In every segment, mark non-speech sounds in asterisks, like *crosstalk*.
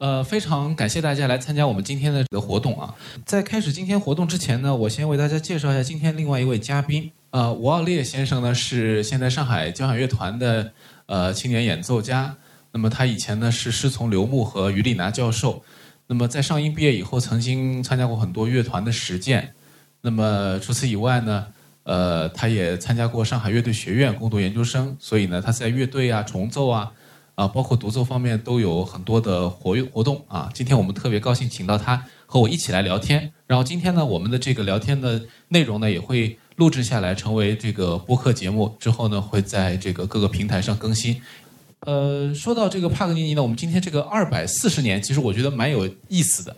呃，非常感谢大家来参加我们今天的这个活动啊！在开始今天活动之前呢，我先为大家介绍一下今天另外一位嘉宾。呃，吴奥烈先生呢是现在上海交响乐团的呃青年演奏家。那么他以前呢是师从刘牧和于丽娜教授。那么在上音毕业以后，曾经参加过很多乐团的实践。那么除此以外呢，呃，他也参加过上海乐队学院攻读研究生。所以呢，他在乐队啊、重奏啊。啊，包括独奏方面都有很多的活跃活动啊。今天我们特别高兴请到他和我一起来聊天。然后今天呢，我们的这个聊天的内容呢也会录制下来，成为这个播客节目。之后呢，会在这个各个平台上更新。呃，说到这个帕格尼尼呢，我们今天这个二百四十年，其实我觉得蛮有意思的。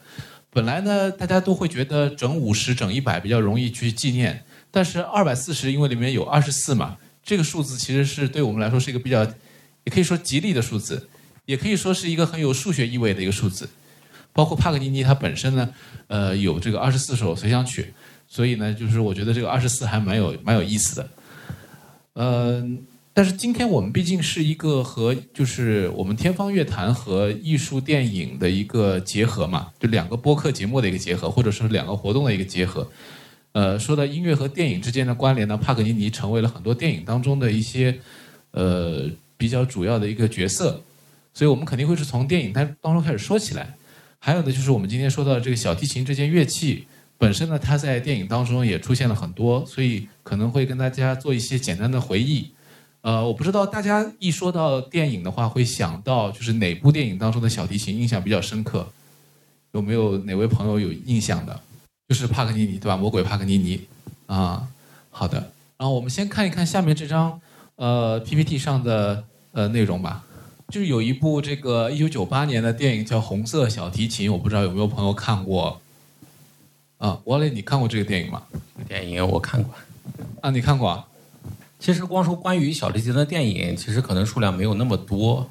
本来呢，大家都会觉得整五十、整一百比较容易去纪念，但是二百四十，因为里面有二十四嘛，这个数字其实是对我们来说是一个比较。也可以说吉利的数字，也可以说是一个很有数学意味的一个数字。包括帕格尼尼他本身呢，呃，有这个二十四首随想曲，所以呢，就是我觉得这个二十四还蛮有蛮有意思的。呃，但是今天我们毕竟是一个和就是我们天方乐坛和艺术电影的一个结合嘛，就两个播客节目的一个结合，或者说两个活动的一个结合。呃，说到音乐和电影之间的关联呢，帕格尼尼成为了很多电影当中的一些呃。比较主要的一个角色，所以我们肯定会是从电影它当中开始说起来。还有呢，就是我们今天说到这个小提琴这件乐器本身呢，它在电影当中也出现了很多，所以可能会跟大家做一些简单的回忆。呃，我不知道大家一说到电影的话，会想到就是哪部电影当中的小提琴印象比较深刻？有没有哪位朋友有印象的？就是帕格尼尼对吧？魔鬼帕格尼尼啊，好的。然后我们先看一看下面这张呃 PPT 上的。呃，内容吧，就是有一部这个一九九八年的电影叫《红色小提琴》，我不知道有没有朋友看过。啊，王磊，你看过这个电影吗？电影我看过。啊，你看过？啊？其实光说关于小提琴的电影，其实可能数量没有那么多。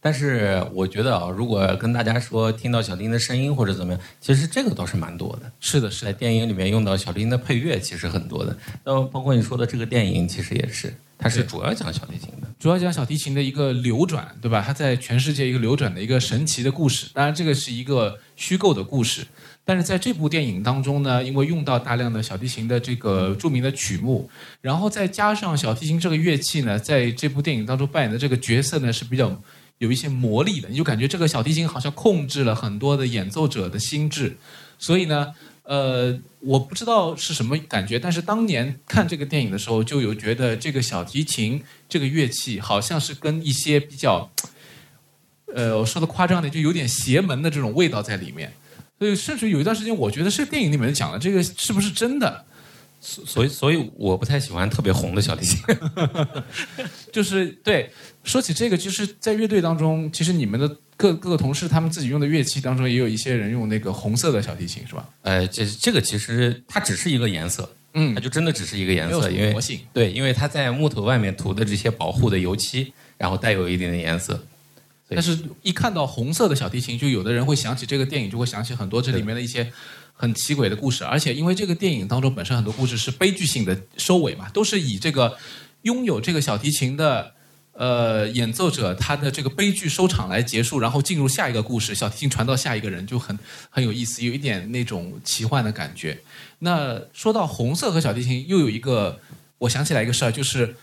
但是我觉得啊，如果跟大家说听到小提琴的声音或者怎么样，其实这个倒是蛮多的。是的，是在电影里面用到小提琴的配乐，其实很多的。呃，包括你说的这个电影，其实也是。它是主要讲小提琴的，主要讲小提琴的一个流转，对吧？它在全世界一个流转的一个神奇的故事。当然，这个是一个虚构的故事，但是在这部电影当中呢，因为用到大量的小提琴的这个著名的曲目，然后再加上小提琴这个乐器呢，在这部电影当中扮演的这个角色呢是比较有一些魔力的，你就感觉这个小提琴好像控制了很多的演奏者的心智，所以呢。呃，我不知道是什么感觉，但是当年看这个电影的时候，就有觉得这个小提琴这个乐器好像是跟一些比较，呃，我说的夸张点，就有点邪门的这种味道在里面。所以，甚至有一段时间，我觉得是电影里面讲的这个是不是真的？所以，所以我不太喜欢特别红的小提琴。*laughs* 就是对，说起这个，就是在乐队当中，其实你们的。各各个同事他们自己用的乐器当中，也有一些人用那个红色的小提琴，是吧？呃，这这个其实它只是一个颜色，嗯，它就真的只是一个颜色，因为对，因为它在木头外面涂的这些保护的油漆，然后带有一点点颜色。但是，一看到红色的小提琴，就有的人会想起这个电影，就会想起很多这里面的一些很奇诡的故事。而且，因为这个电影当中本身很多故事是悲剧性的收尾嘛，都是以这个拥有这个小提琴的。呃，演奏者他的这个悲剧收场来结束，然后进入下一个故事，小提琴传到下一个人就很很有意思，有一点那种奇幻的感觉。那说到红色和小提琴，又有一个我想起来一个事儿，就是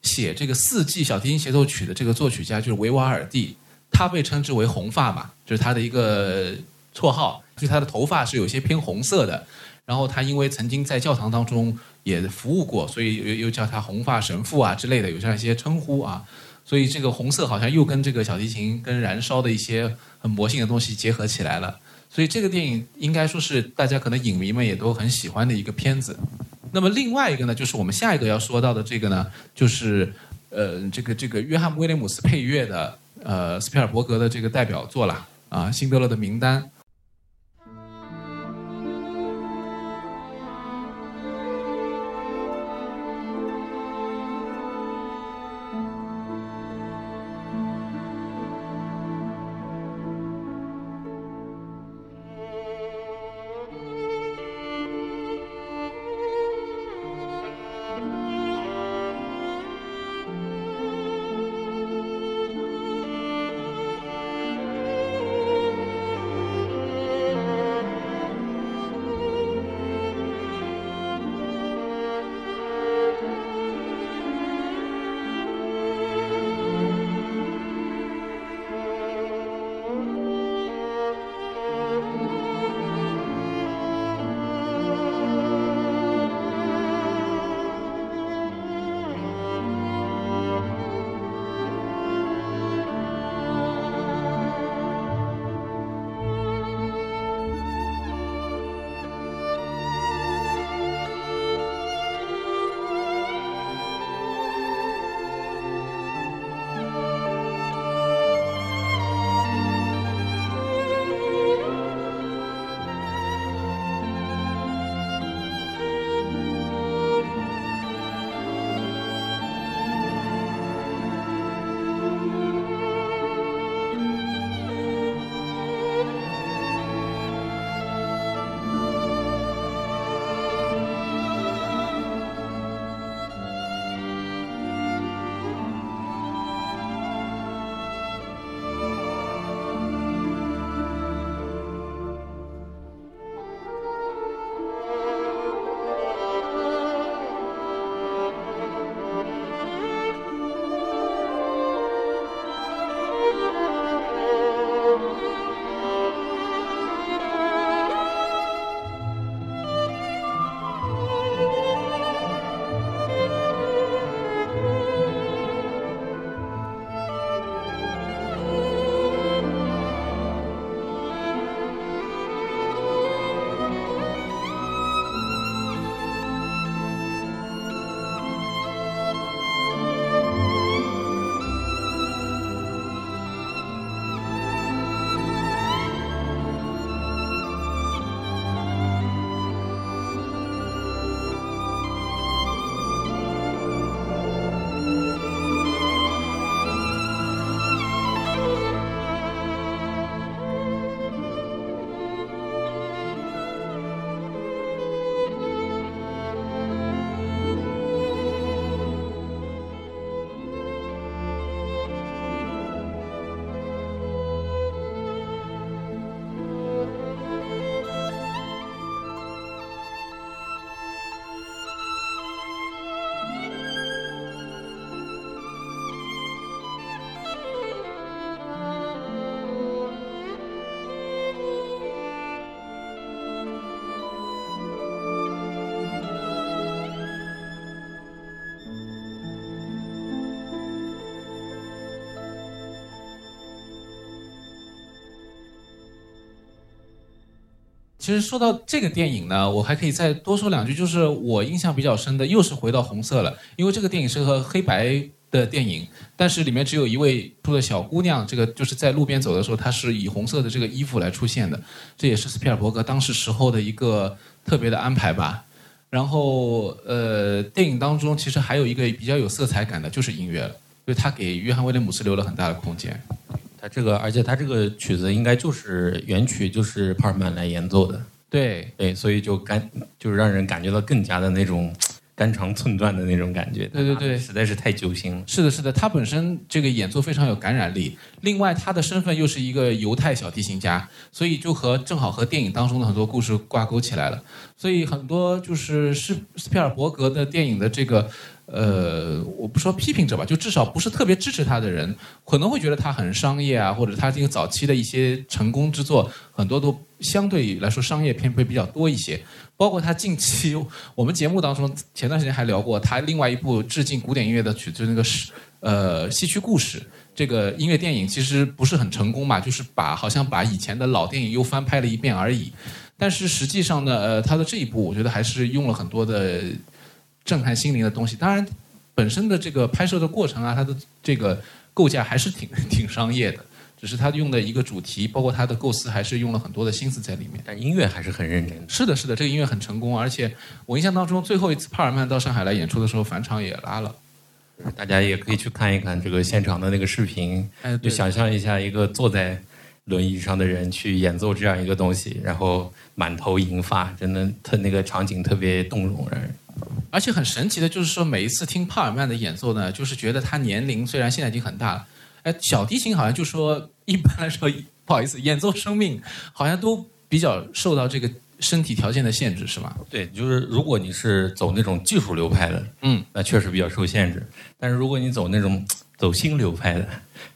写这个四季小提琴协奏曲的这个作曲家就是维瓦尔第，他被称之为红发嘛，就是他的一个绰号，就他的头发是有些偏红色的。然后他因为曾经在教堂当中也服务过，所以又又叫他红发神父啊之类的，有这样一些称呼啊。所以这个红色好像又跟这个小提琴跟燃烧的一些很魔性的东西结合起来了。所以这个电影应该说是大家可能影迷们也都很喜欢的一个片子。那么另外一个呢，就是我们下一个要说到的这个呢，就是呃这个这个约翰威廉姆斯配乐的呃斯皮尔伯格的这个代表作了啊，《辛德勒的名单》。其实说到这个电影呢，我还可以再多说两句，就是我印象比较深的，又是回到红色了，因为这个电影是和黑白的电影，但是里面只有一位住的小姑娘，这个就是在路边走的时候，她是以红色的这个衣服来出现的，这也是斯皮尔伯格当时时候的一个特别的安排吧。然后呃，电影当中其实还有一个比较有色彩感的，就是音乐了，就他给约翰威廉姆斯留了很大的空间。他这个，而且他这个曲子应该就是原曲，就是帕尔曼来演奏的。对对，所以就感就是让人感觉到更加的那种。肝肠寸断的那种感觉，对对对，实在是太揪心了。是的，是的，他本身这个演奏非常有感染力。另外，他的身份又是一个犹太小提琴家，所以就和正好和电影当中的很多故事挂钩起来了。所以很多就是斯斯皮尔伯格的电影的这个。呃，我不说批评者吧，就至少不是特别支持他的人，可能会觉得他很商业啊，或者他这个早期的一些成功之作，很多都相对来说商业片会比较多一些。*laughs* 包括他近期我们节目当中前段时间还聊过他另外一部致敬古典音乐的曲子，那个是呃戏曲故事这个音乐电影，其实不是很成功嘛，就是把好像把以前的老电影又翻拍了一遍而已。但是实际上呢，呃，他的这一部我觉得还是用了很多的。震撼心灵的东西，当然，本身的这个拍摄的过程啊，它的这个构架还是挺挺商业的，*laughs* 只是它用的一个主题，包括它的构思，还是用了很多的心思在里面。但音乐还是很认真。是的，是的，这个音乐很成功，而且我印象当中，最后一次帕尔曼到上海来演出的时候，返场也拉了。大家也可以去看一看这个现场的那个视频，就想象一下一个坐在轮椅上的人去演奏这样一个东西，然后满头银发，真的特那个场景特别动容，让人。而且很神奇的就是说，每一次听帕尔曼的演奏呢，就是觉得他年龄虽然现在已经很大了，哎，小提琴好像就说一般来说不好意思，演奏生命好像都比较受到这个身体条件的限制，是吗？对，就是如果你是走那种技术流派的，嗯，那确实比较受限制。但是如果你走那种走心流派的，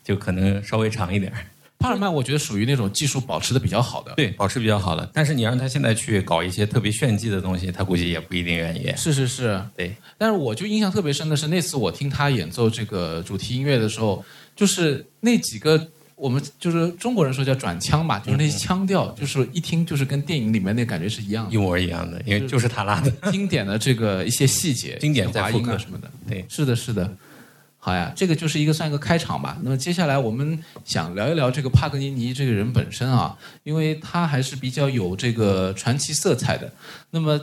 就可能稍微长一点。帕尔曼，我觉得属于那种技术保持的比较好的，对，保持比较好的。但是你让他现在去搞一些特别炫技的东西，他估计也不一定愿意。是是是，对。但是我就印象特别深的是，那次我听他演奏这个主题音乐的时候，就是那几个我们就是中国人说叫转腔嘛，就是那些腔调，就是一听就是跟电影里面那感觉是一样的，一模一样的，因为就是他拉的。经典的这个一些细节，经典在复刻什么的，对，是的，是的。好呀，这个就是一个算一个开场吧。那么接下来我们想聊一聊这个帕格尼尼这个人本身啊，因为他还是比较有这个传奇色彩的。那么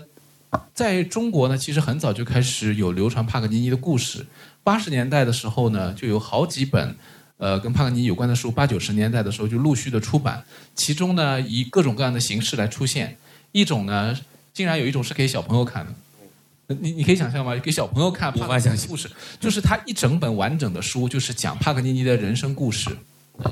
在中国呢，其实很早就开始有流传帕格尼尼的故事。八十年代的时候呢，就有好几本呃跟帕格尼尼有关的书。八九十年代的时候就陆续的出版，其中呢以各种各样的形式来出现。一种呢，竟然有一种是给小朋友看的。你你可以想象吗？给小朋友看帕格尼尼故事，就是他一整本完整的书，就是讲帕克尼尼的人生故事。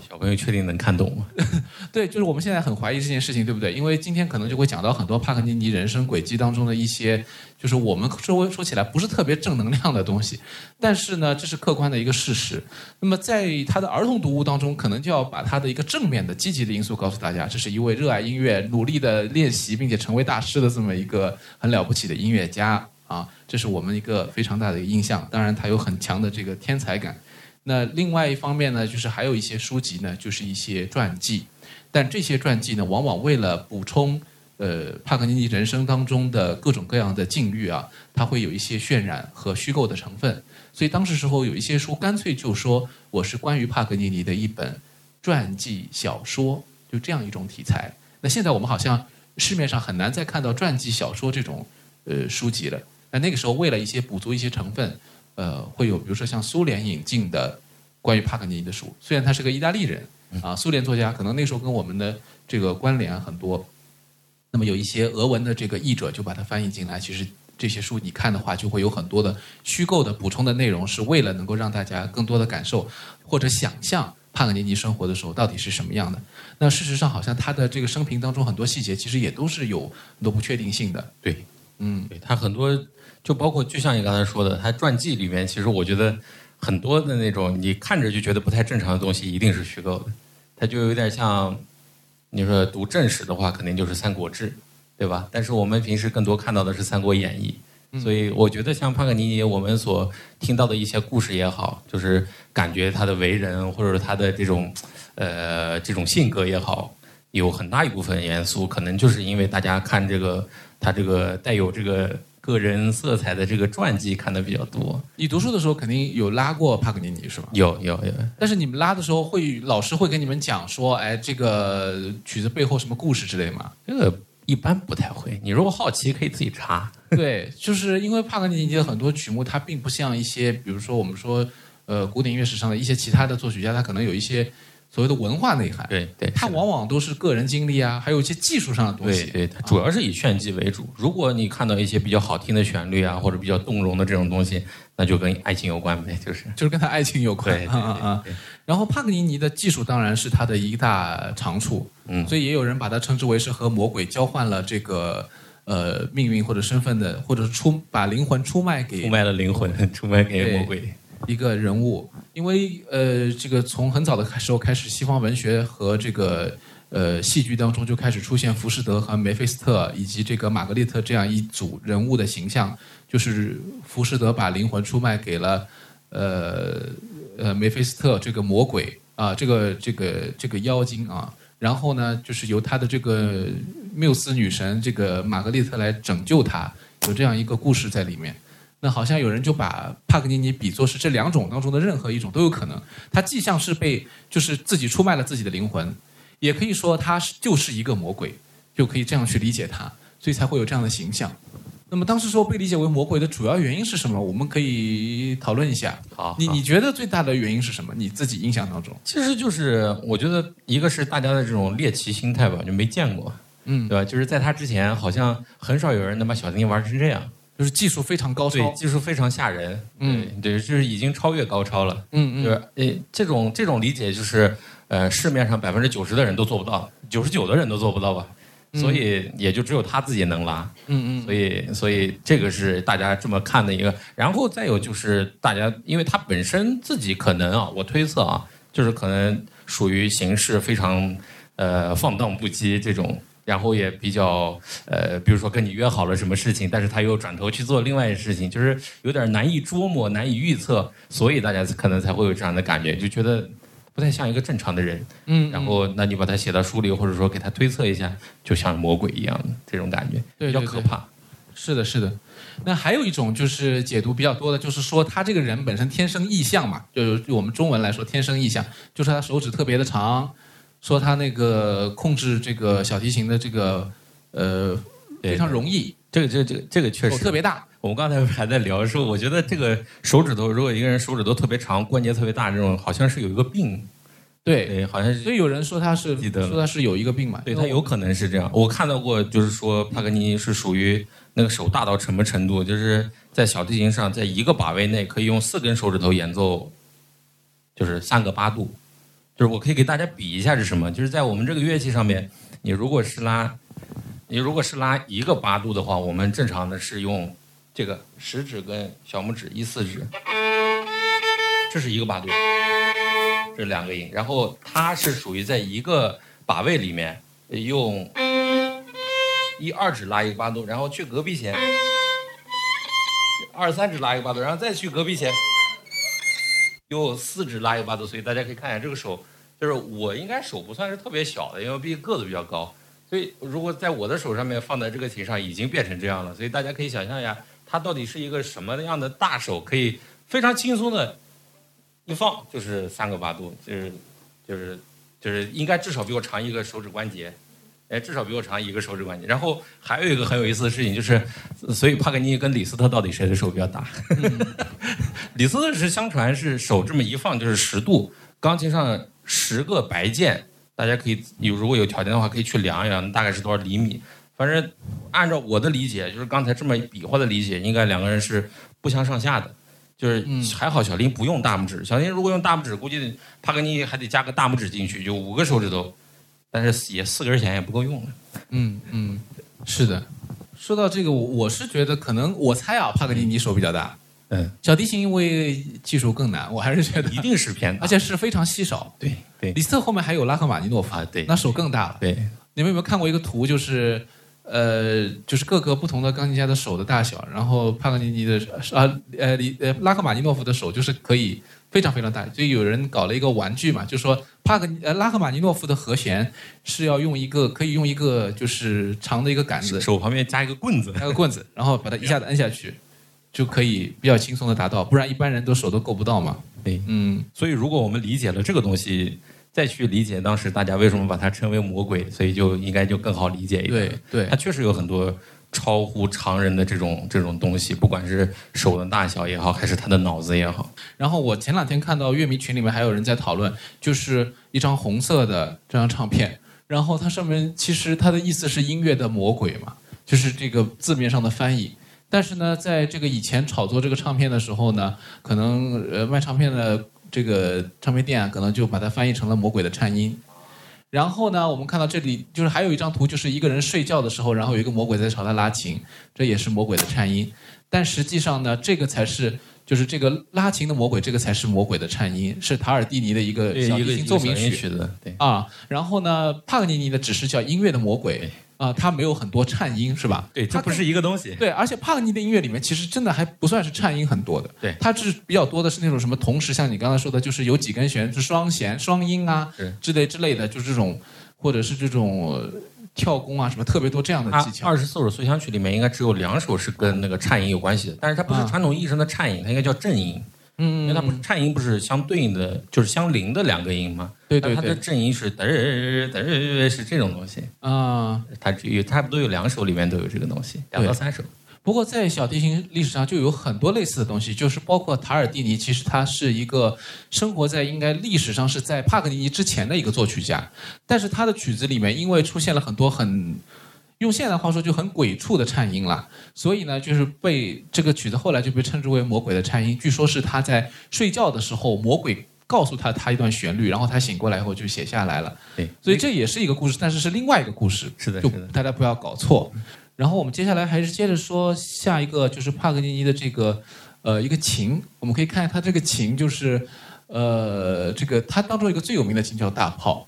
小朋友确定能看懂吗？*laughs* 对，就是我们现在很怀疑这件事情，对不对？因为今天可能就会讲到很多帕克尼尼人生轨迹当中的一些，就是我们说说起来不是特别正能量的东西，但是呢，这是客观的一个事实。那么在他的儿童读物当中，可能就要把他的一个正面的、积极的因素告诉大家，这是一位热爱音乐、努力的练习并且成为大师的这么一个很了不起的音乐家。啊，这是我们一个非常大的一个印象。当然，他有很强的这个天才感。那另外一方面呢，就是还有一些书籍呢，就是一些传记。但这些传记呢，往往为了补充呃帕格尼尼人生当中的各种各样的境遇啊，它会有一些渲染和虚构的成分。所以当时时候有一些书干脆就说我是关于帕格尼尼的一本传记小说，就这样一种题材。那现在我们好像市面上很难再看到传记小说这种呃书籍了。那那个时候，为了一些补足一些成分，呃，会有比如说像苏联引进的关于帕格尼尼的书。虽然他是个意大利人啊，苏联作家，可能那时候跟我们的这个关联很多。那么有一些俄文的这个译者就把它翻译进来。其实这些书你看的话，就会有很多的虚构的补充的内容，是为了能够让大家更多的感受或者想象帕格尼尼生活的时候到底是什么样的。那事实上，好像他的这个生平当中很多细节其实也都是有很多不确定性的。对，嗯，对他很多。就包括，就像你刚才说的，他传记里面，其实我觉得很多的那种你看着就觉得不太正常的东西，一定是虚构的。他就有点像你说读正史的话，肯定就是《三国志》，对吧？但是我们平时更多看到的是《三国演义》，所以我觉得像帕格尼尼，我们所听到的一些故事也好，就是感觉他的为人或者他的这种呃这种性格也好，有很大一部分元素，可能就是因为大家看这个他这个带有这个个人色彩的这个传记看的比较多。你读书的时候肯定有拉过帕格尼尼是吧？有有有，但是你们拉的时候会老师会跟你们讲说，哎，这个曲子背后什么故事之类吗？这个一般不太会。你如果好奇，可以自己查。对，就是因为帕格尼尼的很多曲目，它并不像一些，比如说我们说，呃，古典音乐史上的一些其他的作曲家，他可能有一些所谓的文化内涵。对对，他往往都是个人经历啊，还有一些技术上的东西。对对，主要是以炫技为主。如果你看到一些比较好听的旋律啊，或者比较动容的这种东西，那就跟爱情有关呗，就是就是跟他爱情有关。对对对。然后帕格尼尼的技术当然是他的一大长处，嗯，所以也有人把它称之为是和魔鬼交换了这个。呃，命运或者身份的，或者是出把灵魂出卖给出卖了灵魂，出卖给魔鬼一个人物。因为呃，这个从很早的时候开始，西方文学和这个呃戏剧当中就开始出现浮士德和梅菲斯特以及这个玛格丽特这样一组人物的形象，就是浮士德把灵魂出卖给了呃呃梅菲斯特这个魔鬼啊，这个这个这个妖精啊。然后呢，就是由他的这个缪斯女神这个玛格丽特来拯救他，有这样一个故事在里面。那好像有人就把帕格尼尼比作是这两种当中的任何一种都有可能。他既像是被就是自己出卖了自己的灵魂，也可以说他是就是一个魔鬼，就可以这样去理解他，所以才会有这样的形象。那么当时说被理解为魔鬼的主要原因是什么？我们可以讨论一下。好，你你觉得最大的原因是什么？你自己印象当中，其实就是我觉得一个是大家的这种猎奇心态吧，就没见过，嗯，对吧？就是在他之前，好像很少有人能把小提琴玩成这样，就是技术非常高超，对，技术非常吓人，嗯，对，就是已经超越高超了，嗯嗯，就是诶，这种这种理解就是呃，市面上百分之九十的人都做不到，九十九的人都做不到吧。所以也就只有他自己能拉，嗯嗯，所以所以这个是大家这么看的一个，然后再有就是大家，因为他本身自己可能啊，我推测啊，就是可能属于行事非常呃放荡不羁这种，然后也比较呃，比如说跟你约好了什么事情，但是他又转头去做另外一事情，就是有点难以捉摸、难以预测，所以大家可能才会有这样的感觉，就觉得。不太像一个正常的人，嗯，然后那你把它写到书里，或者说给他推测一下，就像魔鬼一样的这种感觉，比较可怕。是的，是的。那还有一种就是解读比较多的，就是说他这个人本身天生异象嘛，就是我们中文来说天生异象，就是他手指特别的长，说他那个控制这个小提琴的这个呃非常容易。这个这个这个这个确实特别大。我们刚才还在聊说，我觉得这个手指头，如果一个人手指头特别长，关节特别大，这种好像是有一个病。对，好像是。所以有人说他是说他是有一个病嘛？对他有可能是这样。我看到过，就是说帕格尼尼是属于那个手大到什么程度，就是在小提琴上，在一个把位内可以用四根手指头演奏，就是三个八度。就是我可以给大家比一下是什么，就是在我们这个乐器上面，你如果是拉，你如果是拉一个八度的话，我们正常的是用。这个食指跟小拇指一四指，这是一个八度，这两个音。然后它是属于在一个把位里面用一二指拉一个八度，然后去隔壁弦，二三指拉一个八度，然后再去隔壁弦，用四指拉一个八度。所以大家可以看一下这个手，就是我应该手不算是特别小的，因为毕竟个子比较高。所以如果在我的手上面放在这个琴上，已经变成这样了。所以大家可以想象一下。它到底是一个什么样的大手，可以非常轻松的，一放就是三个八度，就是就是就是应该至少比我长一个手指关节，哎，至少比我长一个手指关节。然后还有一个很有意思的事情就是，所以帕格尼跟李斯特到底谁的手比较大？*laughs* 李斯特是相传是手这么一放就是十度，钢琴上十个白键，大家可以有如果有条件的话可以去量一量，大概是多少厘米。反正按照我的理解，就是刚才这么比划的理解，应该两个人是不相上下的。就是还好小林不用大拇指，小林如果用大拇指，估计帕格尼还得加个大拇指进去，就五个手指头，但是也四根弦也不够用了。嗯嗯，是的。说到这个，我我是觉得可能我猜啊，帕格尼你手比较大。嗯，小提琴因为技术更难，我还是觉得。*laughs* 一定是偏，而且是非常稀少。对对，李斯特后面还有拉赫玛尼诺夫啊，对，那手更大了。对，你们有没有看过一个图，就是？呃，就是各个不同的钢琴家的手的大小，然后帕格尼尼的啊呃里呃拉赫玛尼诺夫的手就是可以非常非常大，所以有人搞了一个玩具嘛，就说帕格呃拉赫玛尼诺夫的和弦是要用一个可以用一个就是长的一个杆子，手旁边加一个棍子，加个棍子，然后把它一下子摁下去，就可以比较轻松的达到，不然一般人都手都够不到嘛。对，嗯，所以如果我们理解了这个东西，再去理解当时大家为什么把它称为魔鬼，所以就应该就更好理解一点。对对它确实有很多超乎常人的这种这种东西，不管是手的大小也好，还是他的脑子也好。然后我前两天看到乐迷群里面还有人在讨论，就是一张红色的这张唱片，然后它上面其实它的意思是音乐的魔鬼嘛，就是这个字面上的翻译。但是呢，在这个以前炒作这个唱片的时候呢，可能呃卖唱片的这个唱片店啊，可能就把它翻译成了魔鬼的颤音。然后呢，我们看到这里就是还有一张图，就是一个人睡觉的时候，然后有一个魔鬼在朝他拉琴，这也是魔鬼的颤音。但实际上呢，这个才是就是这个拉琴的魔鬼，这个才是魔鬼的颤音，是塔尔蒂尼的一个小提一个琴奏鸣曲曲的，对，啊。然后呢，帕格尼尼的只是叫音乐的魔鬼啊，它没有很多颤音，是吧？对，它不是一个东西。对，而且帕格尼的音乐里面其实真的还不算是颤音很多的，对它是比较多的是那种什么同时，像你刚才说的，就是有几根弦是双弦、双音啊之类之类的，就是这种或者是这种呃跳弓啊什么特别多这样的技巧。二十四首随想曲里面应该只有两首是跟那个颤音有关系的，但是它不是啊传统意义上的颤音，它应该叫震音，嗯因为它不是颤音，不是相对应的，就是相邻的两个音吗？对对但它的对正音是嘚嘚嘚儿是这种东西，啊。它只有差不多有两首里面都有这个东西，两到三首。不过在小提琴历史上就有很多类似的东西，就是包括塔尔蒂尼，其实他是一个生活在应该历史上是在帕格尼尼之前的一个作曲家，但是他的曲子里面因为出现了很多很用现代话说就很鬼畜的颤音了，所以呢就是被这个曲子后来就被称之为魔鬼的颤音。据说是他在睡觉的时候，魔鬼告诉他他一段旋律，然后他醒过来以后就写下来了。对，所以这也是一个故事，但是是另外一个故事。是的，就。大家不要搞错。然后我们接下来还是接着说下一个，就是帕格尼尼的这个呃一个琴，我们可以看它这个琴就是呃这个它当中一个最有名的琴叫大炮，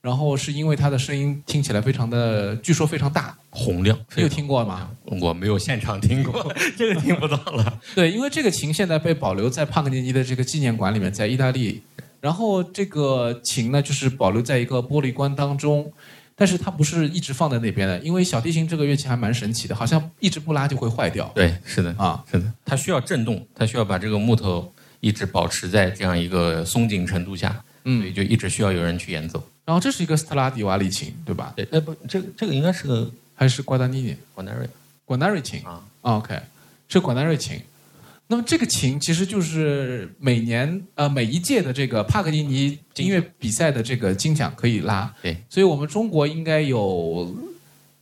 然后是因为它的声音听起来非常的，据说非常大，洪亮，你有听过吗？我没有现场听过，*laughs* 这个听不到了。对，因为这个琴现在被保留在帕格尼尼的这个纪念馆里面，在意大利。然后这个琴呢，就是保留在一个玻璃棺当中，但是它不是一直放在那边的，因为小提琴这个乐器还蛮神奇的，好像一直不拉就会坏掉对，是的，啊。是的，它需要震动，它需要把这个木头一直保持在这样一个松紧程度下，所嗯以，就一直需要有人去演奏。然后这是一个斯特拉迪瓦里琴，对吧？对，呃不，这个这个应该是个还是瓜达尼尼？管纳瑞管纳瑞琴啊，啊？OK，是管纳瑞琴。那么这个琴其实就是每年呃每一届的这个帕格尼尼音乐比赛的这个金奖可以拉，对，所以我们中国应该有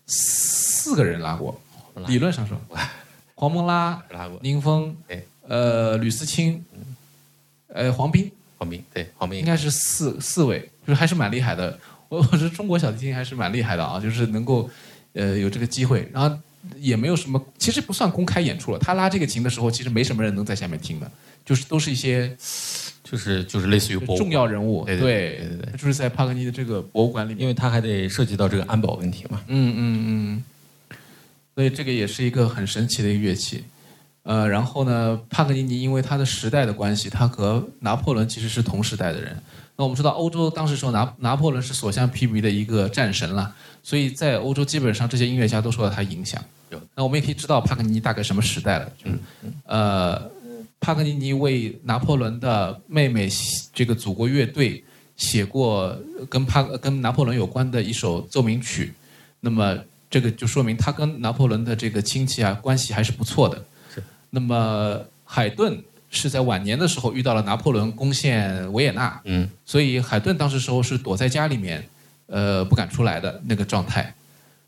四个人拉过，拉理论上说，*laughs* 黄蒙拉、拉过，宁峰对，呃吕思清，呃黄斌，黄斌，对，黄斌。应该是四四位，就是还是蛮厉害的。我 *laughs* 我觉得中国小提琴还是蛮厉害的啊，就是能够呃有这个机会，然后也没有什么，其实不算公开演出了。他拉这个琴的时候，其实没什么人能在下面听的，就是都是一些就是就是类似于博物重，要人物，对对对对对对就是在帕格尼的这个博物馆里面。因为他还得涉及到这个安保问题嘛。嗯嗯嗯，所以这个也是一个很神奇的一个乐器。呃，然后呢，帕格尼尼因为他的时代的关系，他和拿破仑其实是同时代的人。那我们知道，欧洲当时说拿拿破仑是所向披靡的一个战神了，所以在欧洲基本上这些音乐家都受到他影响有。那我们也可以知道帕格尼尼大概什么时代了，就是呃，帕格尼尼为拿破仑的妹妹这个祖国乐队写过跟帕跟拿破仑有关的一首奏鸣曲，那么这个就说明他跟拿破仑的这个亲戚啊关系还是不错的。是。那么海顿是在晚年的时候遇到了拿破仑攻陷维也纳，嗯，所以海顿当时时候是躲在家里面，呃，不敢出来的那个状态。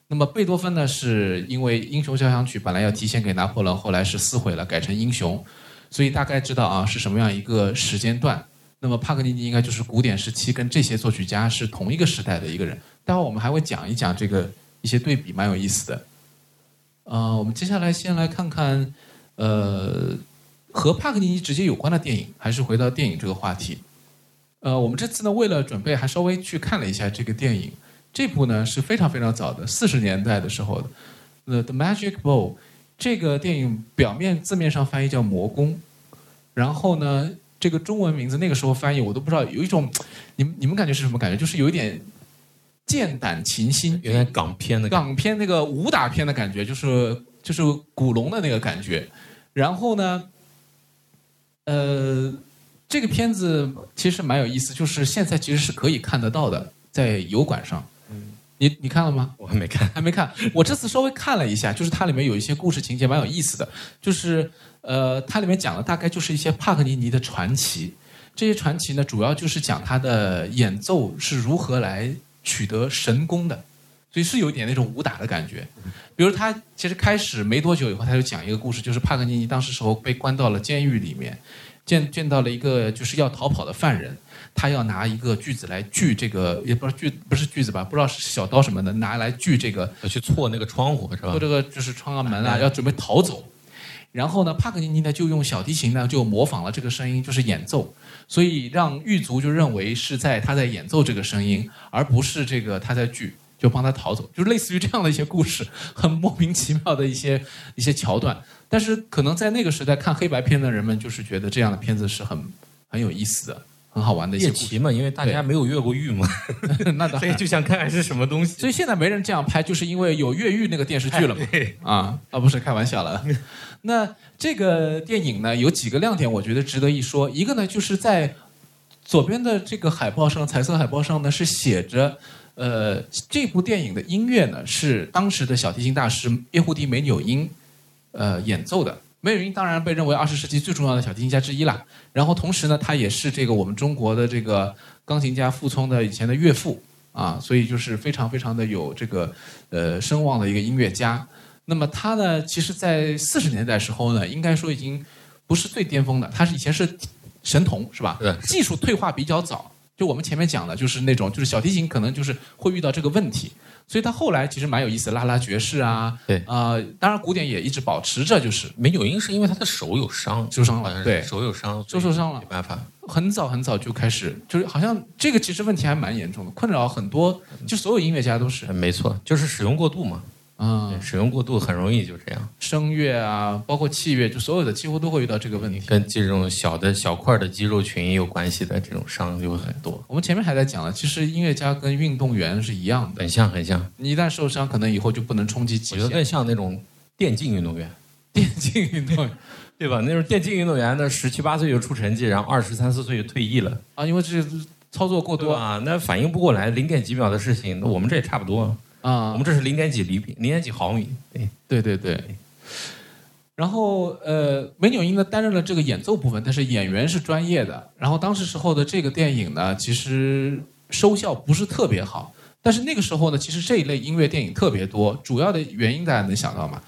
那么贝多芬呢，是因为《英雄交响曲》本来要提前给拿破仑，后来是撕毁了，改成《英雄》，所以大概知道啊是什么样一个时间段。那么帕格尼尼应该就是古典时期跟这些作曲家是同一个时代的一个人。待会儿我们还会讲一讲这个一些对比，蛮有意思的。呃，我们接下来先来看看，呃，和帕格尼尼直接有关的电影，还是回到电影这个话题。呃，我们这次呢，为了准备，还稍微去看了一下这个电影，这部呢是非常非常早的，四十年代的时候的，呃，《The Magic Bowl》这个电影表面字面上翻译叫魔宫，然后呢，这个中文名字那个时候翻译我都不知道，有一种，*tsk* 你们你们感觉是什么感觉？就是有一点剑胆琴心，有点港片的港片那个武打片的感觉，就是就是古龙的那个感觉。然后呢，呃，这个片子其实蛮有意思，就是现在其实是可以看得到的，在油管上。你你看了吗？我还没看，还没看。我这次稍微看了一下，就是它里面有一些故事情节蛮有意思的，就是呃，它里面讲的大概就是一些帕格尼尼的传奇。这些传奇呢，主要就是讲他的演奏是如何来取得神功的，所以是有一点那种武打的感觉。比如他其实开始没多久以后，他就讲一个故事，就是帕格尼尼当时时候被关到了监狱里面，见见到了一个就是要逃跑的犯人。他要拿一个锯子来锯这个，也不知道锯不是锯子吧，不知道是小刀什么的，拿来锯这个，要去挫那个窗户是吧？挫这个就是窗啊门啊，要准备逃走。然后呢，帕格尼尼呢就用小提琴呢就模仿了这个声音，就是演奏，所以让狱卒就认为是在他在演奏这个声音，而不是这个他在锯，就帮他逃走，就是类似于这样的一些故事，很莫名其妙的一些一些桥段。但是可能在那个时代看黑白片的人们，就是觉得这样的片子是很很有意思的。很好玩的一些猎奇嘛，因为大家没有越过狱嘛，*laughs* 那当 *laughs* 所以就想看看是什么东西。所以现在没人这样拍，就是因为有越狱那个电视剧了嘛。啊啊，不是开玩笑了。*laughs* 那这个电影呢，有几个亮点，我觉得值得一说。一个呢，就是在左边的这个海报上，彩色海报上呢是写着，呃，这部电影的音乐呢是当时的小提琴大师叶胡迪梅纽因，呃演奏的。梅纽因当然被认为二十世纪最重要的小提琴家之一啦。然后同时呢，他也是这个我们中国的这个钢琴家傅聪的以前的岳父啊，所以就是非常非常的有这个呃声望的一个音乐家。那么他呢，其实，在四十年代时候呢，应该说已经不是最巅峰的。他是以前是神童是吧？对。技术退化比较早，就我们前面讲的，就是那种就是小提琴可能就是会遇到这个问题。所以他后来其实蛮有意思，拉拉爵士啊，对啊，当然古典也一直保持着，就是没有因是因为他的手有伤，受伤了，对，手有伤，就受伤了，没办法。很早很早就开始，就是好像这个其实问题还蛮严重的，困扰很多，就所有音乐家都是。没错，就是使用过度嘛。啊，使用过度很容易就这样。声乐啊，包括器乐，就所有的几乎都会遇到这个问题。跟这种小的小块的肌肉群有关系的这种伤就会很多。我们前面还在讲了，其实音乐家跟运动员是一样的，很像很像。你一旦受伤，可能以后就不能冲击极限。我觉得更像那种电竞运动员，*laughs* 电竞运动员，对吧？那种电竞运动员呢十七八岁就出成绩，然后二十三四岁就退役了啊，因为这操作过多啊，那反应不过来，零点几秒的事情，那我们这也差不多。啊，我们这是零点几厘米，零点几毫米。对对对对。然后呃，梅纽因呢担任了这个演奏部分，但是演员是专业的。然后当时时候的这个电影呢，其实收效不是特别好。但是那个时候呢，其实这一类音乐电影特别多，主要的原因大家能想到吗？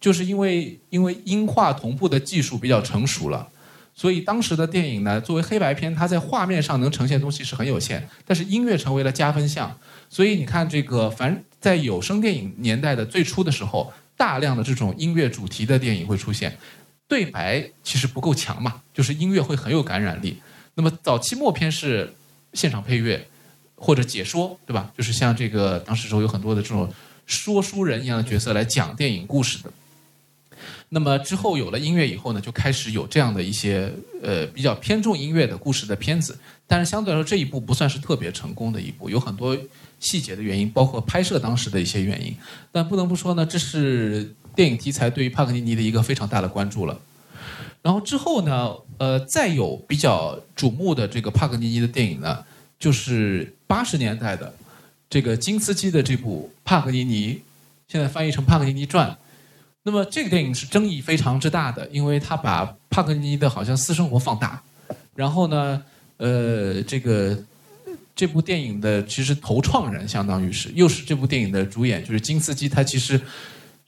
就是因为因为音画同步的技术比较成熟了，所以当时的电影呢，作为黑白片，它在画面上能呈现东西是很有限，但是音乐成为了加分项。所以你看这个凡。在有声电影年代的最初的时候，大量的这种音乐主题的电影会出现，对白其实不够强嘛，就是音乐会很有感染力。那么早期默片是现场配乐或者解说，对吧？就是像这个当时时候有很多的这种说书人一样的角色来讲电影故事的。那么之后有了音乐以后呢，就开始有这样的一些呃比较偏重音乐的故事的片子，但是相对来说这一部不算是特别成功的一部，有很多。细节的原因，包括拍摄当时的一些原因，但不能不说呢，这是电影题材对于帕格尼尼的一个非常大的关注了。然后之后呢，呃，再有比较瞩目的这个帕格尼尼的电影呢，就是八十年代的这个金斯基的这部《帕格尼尼》，现在翻译成《帕格尼尼传》。那么这个电影是争议非常之大的，因为他把帕格尼尼的好像私生活放大，然后呢，呃，这个。这部电影的其实头创人相当于是，又是这部电影的主演，就是金斯基。他其实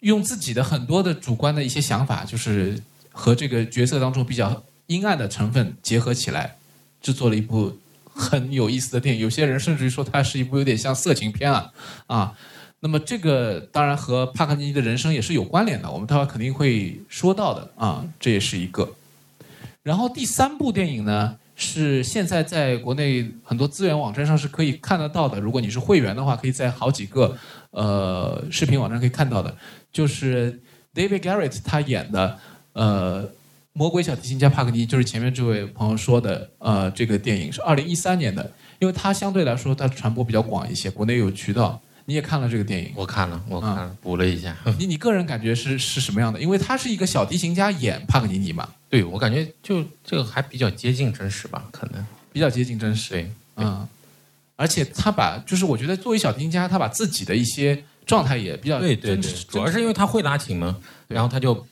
用自己的很多的主观的一些想法，就是和这个角色当中比较阴暗的成分结合起来，制作了一部很有意思的电影。有些人甚至于说，它是一部有点像色情片了啊。那么这个当然和帕克尼尼的人生也是有关联的，我们待会肯定会说到的啊。这也是一个。然后第三部电影呢？是现在在国内很多资源网站上是可以看得到的。如果你是会员的话，可以在好几个呃视频网站可以看到的，就是 David Garrett 他演的呃。魔鬼小提琴家帕格尼就是前面这位朋友说的，呃，这个电影是二零一三年的，因为它相对来说它传播比较广一些，国内有渠道。你也看了这个电影？我看了，我看了，补了一下。你你个人感觉是是什么样的？因为他是一个小提琴家演帕格尼尼嘛。对，我感觉就这个还比较接近真实吧，可能比较接近真实。对，嗯，而且他把就是我觉得作为小提琴家，他把自己的一些状态也比较对对对，主要是因为他会拉琴嘛，然后他就。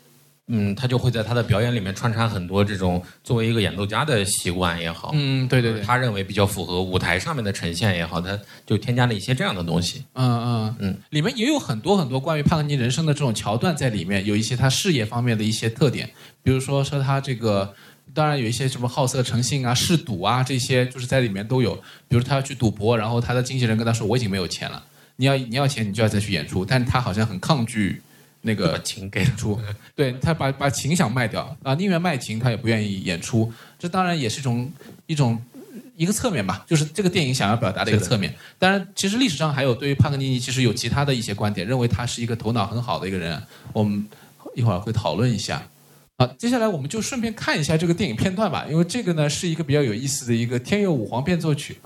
嗯，他就会在他的表演里面穿插很多这种作为一个演奏家的习惯也好，嗯，对对对，他认为比较符合舞台上面的呈现也好，他就添加了一些这样的东西。嗯嗯嗯，里面也有很多很多关于帕格尼人生的这种桥段在里面，有一些他事业方面的一些特点，比如说说他这个，当然有一些什么好色成性啊、嗜赌啊这些，就是在里面都有。比如他要去赌博，然后他的经纪人跟他说：“我已经没有钱了，你要你要钱，你就要再去演出。”但是他好像很抗拒。那个琴给出，对他把把琴想卖掉啊，宁愿卖琴他也不愿意演出。这当然也是一种一种一个侧面吧，就是这个电影想要表达的一个侧面。当然，其实历史上还有对于帕格尼尼其实有其他的一些观点，认为他是一个头脑很好的一个人。我们一会儿会讨论一下。好，接下来我们就顺便看一下这个电影片段吧，因为这个呢是一个比较有意思的一个天佑五皇变奏曲。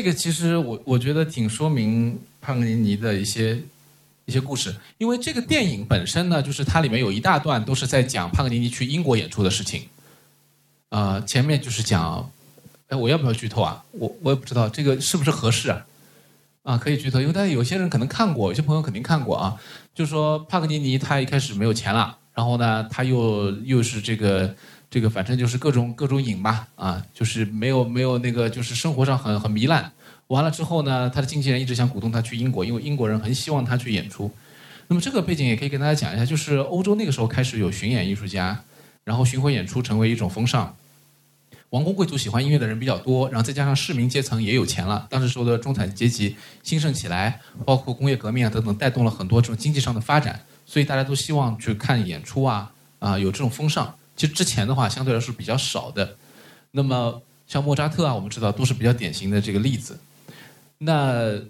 这个其实我我觉得挺说明帕格尼尼的一些一些故事，因为这个电影本身呢，就是它里面有一大段都是在讲帕格尼尼去英国演出的事情。呃，前面就是讲，哎，我要不要剧透啊？我我也不知道这个是不是合适啊？啊，可以剧透，因为但有些人可能看过，有些朋友肯定看过啊。就是说帕格尼尼他一开始没有钱了，然后呢，他又又是这个这个，反正就是各种各种瘾吧，啊，就是没有没有那个，就是生活上很很糜烂。完了之后呢，他的经纪人一直想鼓动他去英国，因为英国人很希望他去演出。那么这个背景也可以跟大家讲一下，就是欧洲那个时候开始有巡演艺术家，然后巡回演出成为一种风尚。王公贵族喜欢音乐的人比较多，然后再加上市民阶层也有钱了，当时时候的中产阶级兴盛起来，包括工业革命啊等等，带动了很多这种经济上的发展，所以大家都希望去看演出啊啊有这种风尚。其实之前的话相对来说比较少的。那么像莫扎特啊，我们知道都是比较典型的这个例子。那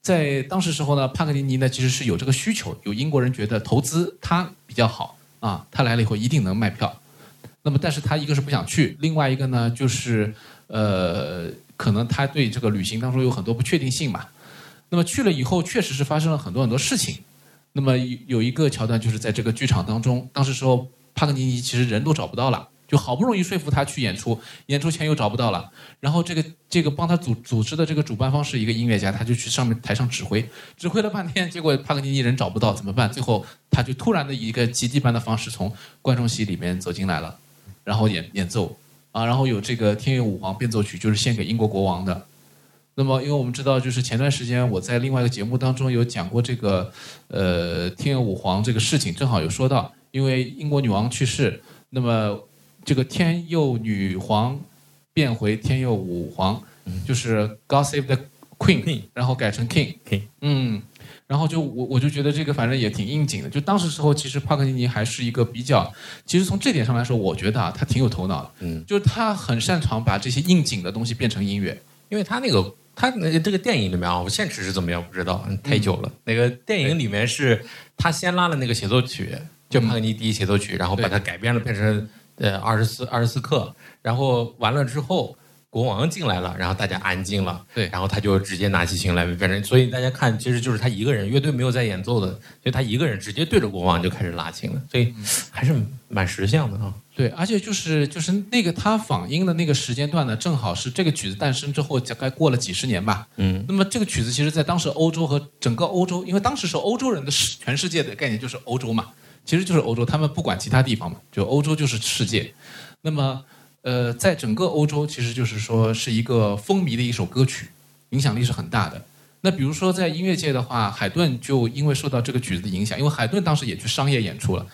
在当时时候呢，帕格尼尼呢其实是有这个需求，有英国人觉得投资他比较好啊，他来了以后一定能卖票。那么，但是他一个是不想去，另外一个呢，就是呃，可能他对这个旅行当中有很多不确定性嘛。那么去了以后，确实是发生了很多很多事情。那么有一个桥段就是在这个剧场当中，当时说帕格尼尼其实人都找不到了，就好不容易说服他去演出，演出前又找不到了。然后这个这个帮他组组织的这个主办方是一个音乐家，他就去上面台上指挥，指挥了半天，结果帕格尼尼人找不到怎么办？最后他就突然的一个奇迹般的方式从观众席里面走进来了。然后演演奏啊，然后有这个天乐五皇变奏曲，就是献给英国国王的。那么，因为我们知道，就是前段时间我在另外一个节目当中有讲过这个呃天乐五皇这个事情，正好有说到，因为英国女王去世，那么这个天佑女皇变回天佑武皇，就是 God Save the Queen，然后改成 King，King，嗯。然后就我我就觉得这个反正也挺应景的。就当时时候，其实帕克尼尼还是一个比较，其实从这点上来说，我觉得啊，他挺有头脑的。嗯，就是他很擅长把这些应景的东西变成音乐。因为他那个他那个这个电影里面啊，我现实是怎么样不知道，太久了。那个电影里面是他先拉了那个协奏曲，就帕格尼第一协奏曲，然后把它改编了，变成呃二十四二十四课，然后完了之后。国王进来了，然后大家安静了，对，然后他就直接拿起琴来，反正所以大家看，其实就是他一个人，乐队没有在演奏的，所以他一个人直接对着国王就开始拉琴了，所以还是蛮识相的啊。对，而且就是就是那个他仿音的那个时间段呢，正好是这个曲子诞生之后，大概过了几十年吧。嗯，那么这个曲子其实在当时欧洲和整个欧洲，因为当时是欧洲人的世全世界的概念就是欧洲嘛，其实就是欧洲，他们不管其他地方嘛，就欧洲就是世界。那么。呃，在整个欧洲，其实就是说是一个风靡的一首歌曲，影响力是很大的。那比如说在音乐界的话，海顿就因为受到这个曲子的影响，因为海顿当时也去商业演出了，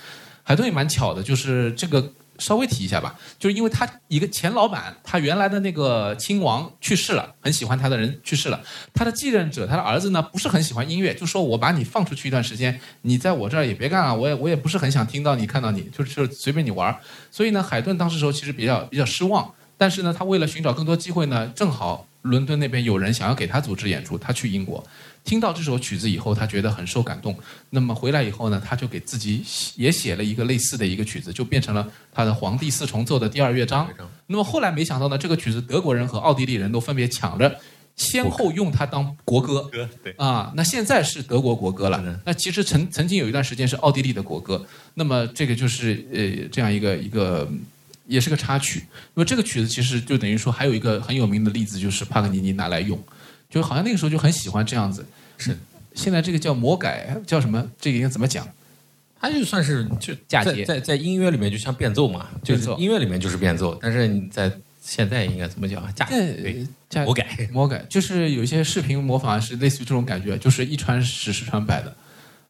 海顿也蛮巧的，就是这个。稍微提一下吧，就是因为他一个前老板，他原来的那个亲王去世了，很喜欢他的人去世了，他的继任者，他的儿子呢不是很喜欢音乐，就说我把你放出去一段时间，你在我这儿也别干了，我也我也不是很想听到你看到你，就是随便你玩所以呢，海顿当时时候其实比较比较失望，但是呢，他为了寻找更多机会呢，正好伦敦那边有人想要给他组织演出，他去英国。听到这首曲子以后，他觉得很受感动。那么回来以后呢，他就给自己也写了一个类似的一个曲子，就变成了他的《皇帝四重奏》的第二乐章。那么后来没想到呢，这个曲子德国人和奥地利人都分别抢着先后用它当国歌。对啊，那现在是德国国歌了。那其实曾曾经有一段时间是奥地利的国歌。那么这个就是呃这样一个一个也是个插曲。那么这个曲子其实就等于说还有一个很有名的例子，就是帕格尼尼拿来用。就好像那个时候就很喜欢这样子，是。现在这个叫魔改，叫什么？这个应该怎么讲？它就算是就嫁接，在在音乐里面就像变奏嘛，就是音乐里面就是变奏，但是你在现在应该怎么讲？嫁对，魔改，魔改，就是有一些视频模仿是类似于这种感觉，就是一传十，十传百的，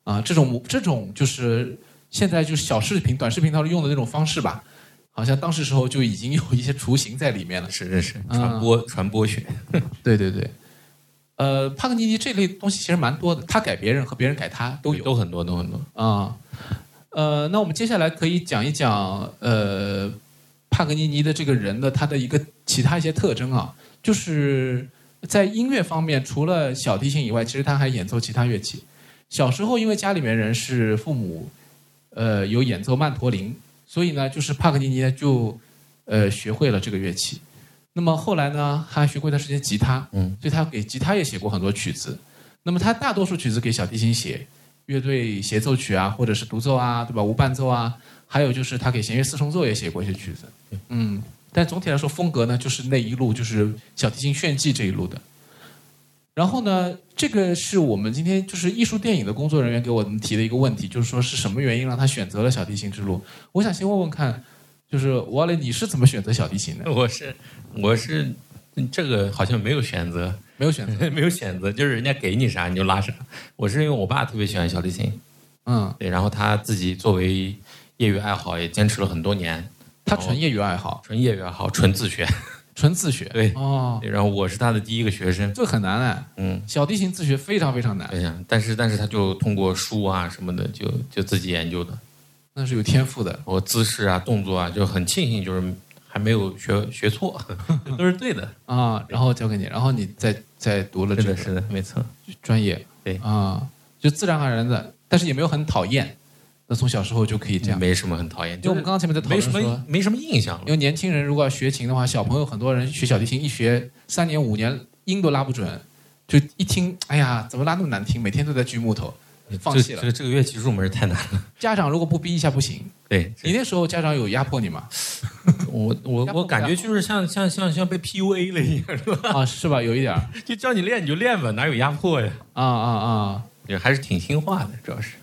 啊，这种这种就是现在就是小视频、短视频当中用的那种方式吧。好像当时时候就已经有一些雏形在里面了。是是是，传播传播学。*laughs* 对对对。呃，帕格尼尼这类东西其实蛮多的，他改别人和别人改他都有，都很多，都很多啊。呃，那我们接下来可以讲一讲呃，帕格尼尼的这个人的他的一个其他一些特征啊，就是在音乐方面，除了小提琴以外，其实他还演奏其他乐器。小时候因为家里面人是父母，呃，有演奏曼陀林，所以呢，就是帕格尼尼就呃学会了这个乐器。那么后来呢，他还学过一段时间吉他，嗯，所以他给吉他也写过很多曲子。那么他大多数曲子给小提琴写，乐队协奏曲啊，或者是独奏啊，对吧？无伴奏啊，还有就是他给弦乐四重奏也写过一些曲子。嗯，但总体来说风格呢，就是那一路就是小提琴炫技这一路的。然后呢，这个是我们今天就是艺术电影的工作人员给我们提的一个问题，就是说是什么原因让他选择了小提琴之路？我想先问问看，就是王磊，你是怎么选择小提琴的？我是我是这个好像没有选择，没有选择，*laughs* 没有选择，就是人家给你啥你就拉啥。我是因为我爸特别喜欢小提琴，嗯，对，然后他自己作为业余爱好也坚持了很多年，他纯业余爱好，纯业余爱好，纯自学。纯自学。对哦，然后我是他的第一个学生，这很难哎，嗯，小提琴自学非常非常难，对呀，但是但是他就通过书啊什么的，就就自己研究的，那是有天赋的。我姿势啊动作啊，就很庆幸就是还没有学学错，*laughs* 都是对的。啊，然后交给你，然后你再再读了这个是的，是的，没错。专业，对啊，就自然而然的，但是也没有很讨厌。那从小时候就可以这样，没什么很讨厌，就我们刚刚前面在讨没什论说么，没什么印象因。为年轻人如果要学琴的话，小朋友很多人学小提琴一学三年五年音都拉不准，就一听，哎呀，怎么拉那么难听？每天都在锯木头，放弃了这。这个这个乐器入门太难了。家长如果不逼一下不行。对，你那时候家长有压迫你吗？*laughs* 我我我感觉就是像像像像被 PUA 了一样，是吧？啊，是吧？有一点儿 *laughs* 就叫你练你就练吧，哪有压迫呀？啊啊啊！也还是挺听话的，主要是。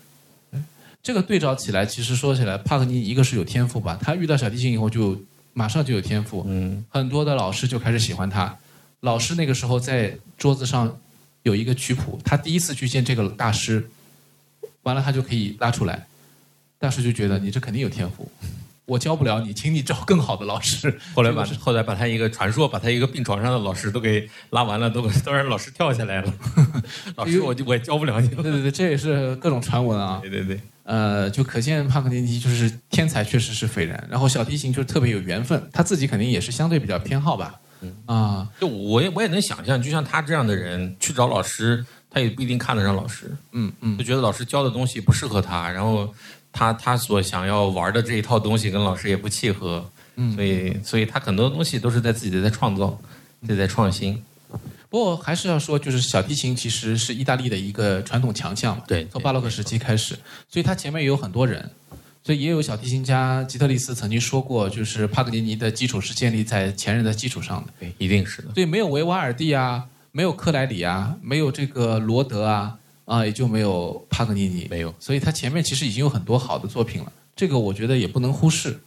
这个对照起来，其实说起来，帕格尼一个是有天赋吧，他遇到小提琴以后就马上就有天赋，嗯，很多的老师就开始喜欢他。老师那个时候在桌子上有一个曲谱，他第一次去见这个大师，完了他就可以拉出来，大师就觉得你这肯定有天赋，我教不了你，请你找更好的老师。*laughs* 后来把后来把他一个传说，把他一个病床上的老师都给拉完了，都都让老师跳下来了。*laughs* 老师，我就我也教不了你了。对对对，这也是各种传闻啊。*laughs* 对对对，呃，就可见帕克尼尼就是天才，确实是斐然。然后小提琴就是特别有缘分，他自己肯定也是相对比较偏好吧。啊，就我也我也能想象，就像他这样的人去找老师，他也不一定看得上老师，嗯嗯就觉得老师教的东西不适合他，然后他他所想要玩的这一套东西跟老师也不契合，嗯。所以所以他很多东西都是在自己在创造，自己在创新。不过还是要说，就是小提琴其实是意大利的一个传统强项嘛，对从巴洛克时期开始，所以他前面也有很多人，所以也有小提琴家吉特利斯曾经说过，就是帕格尼尼的基础是建立在前人的基础上的，对，一定是的。所以没有维瓦尔第啊，没有克莱里啊，没有这个罗德啊，啊，也就没有帕格尼尼，没有，所以他前面其实已经有很多好的作品了，这个我觉得也不能忽视。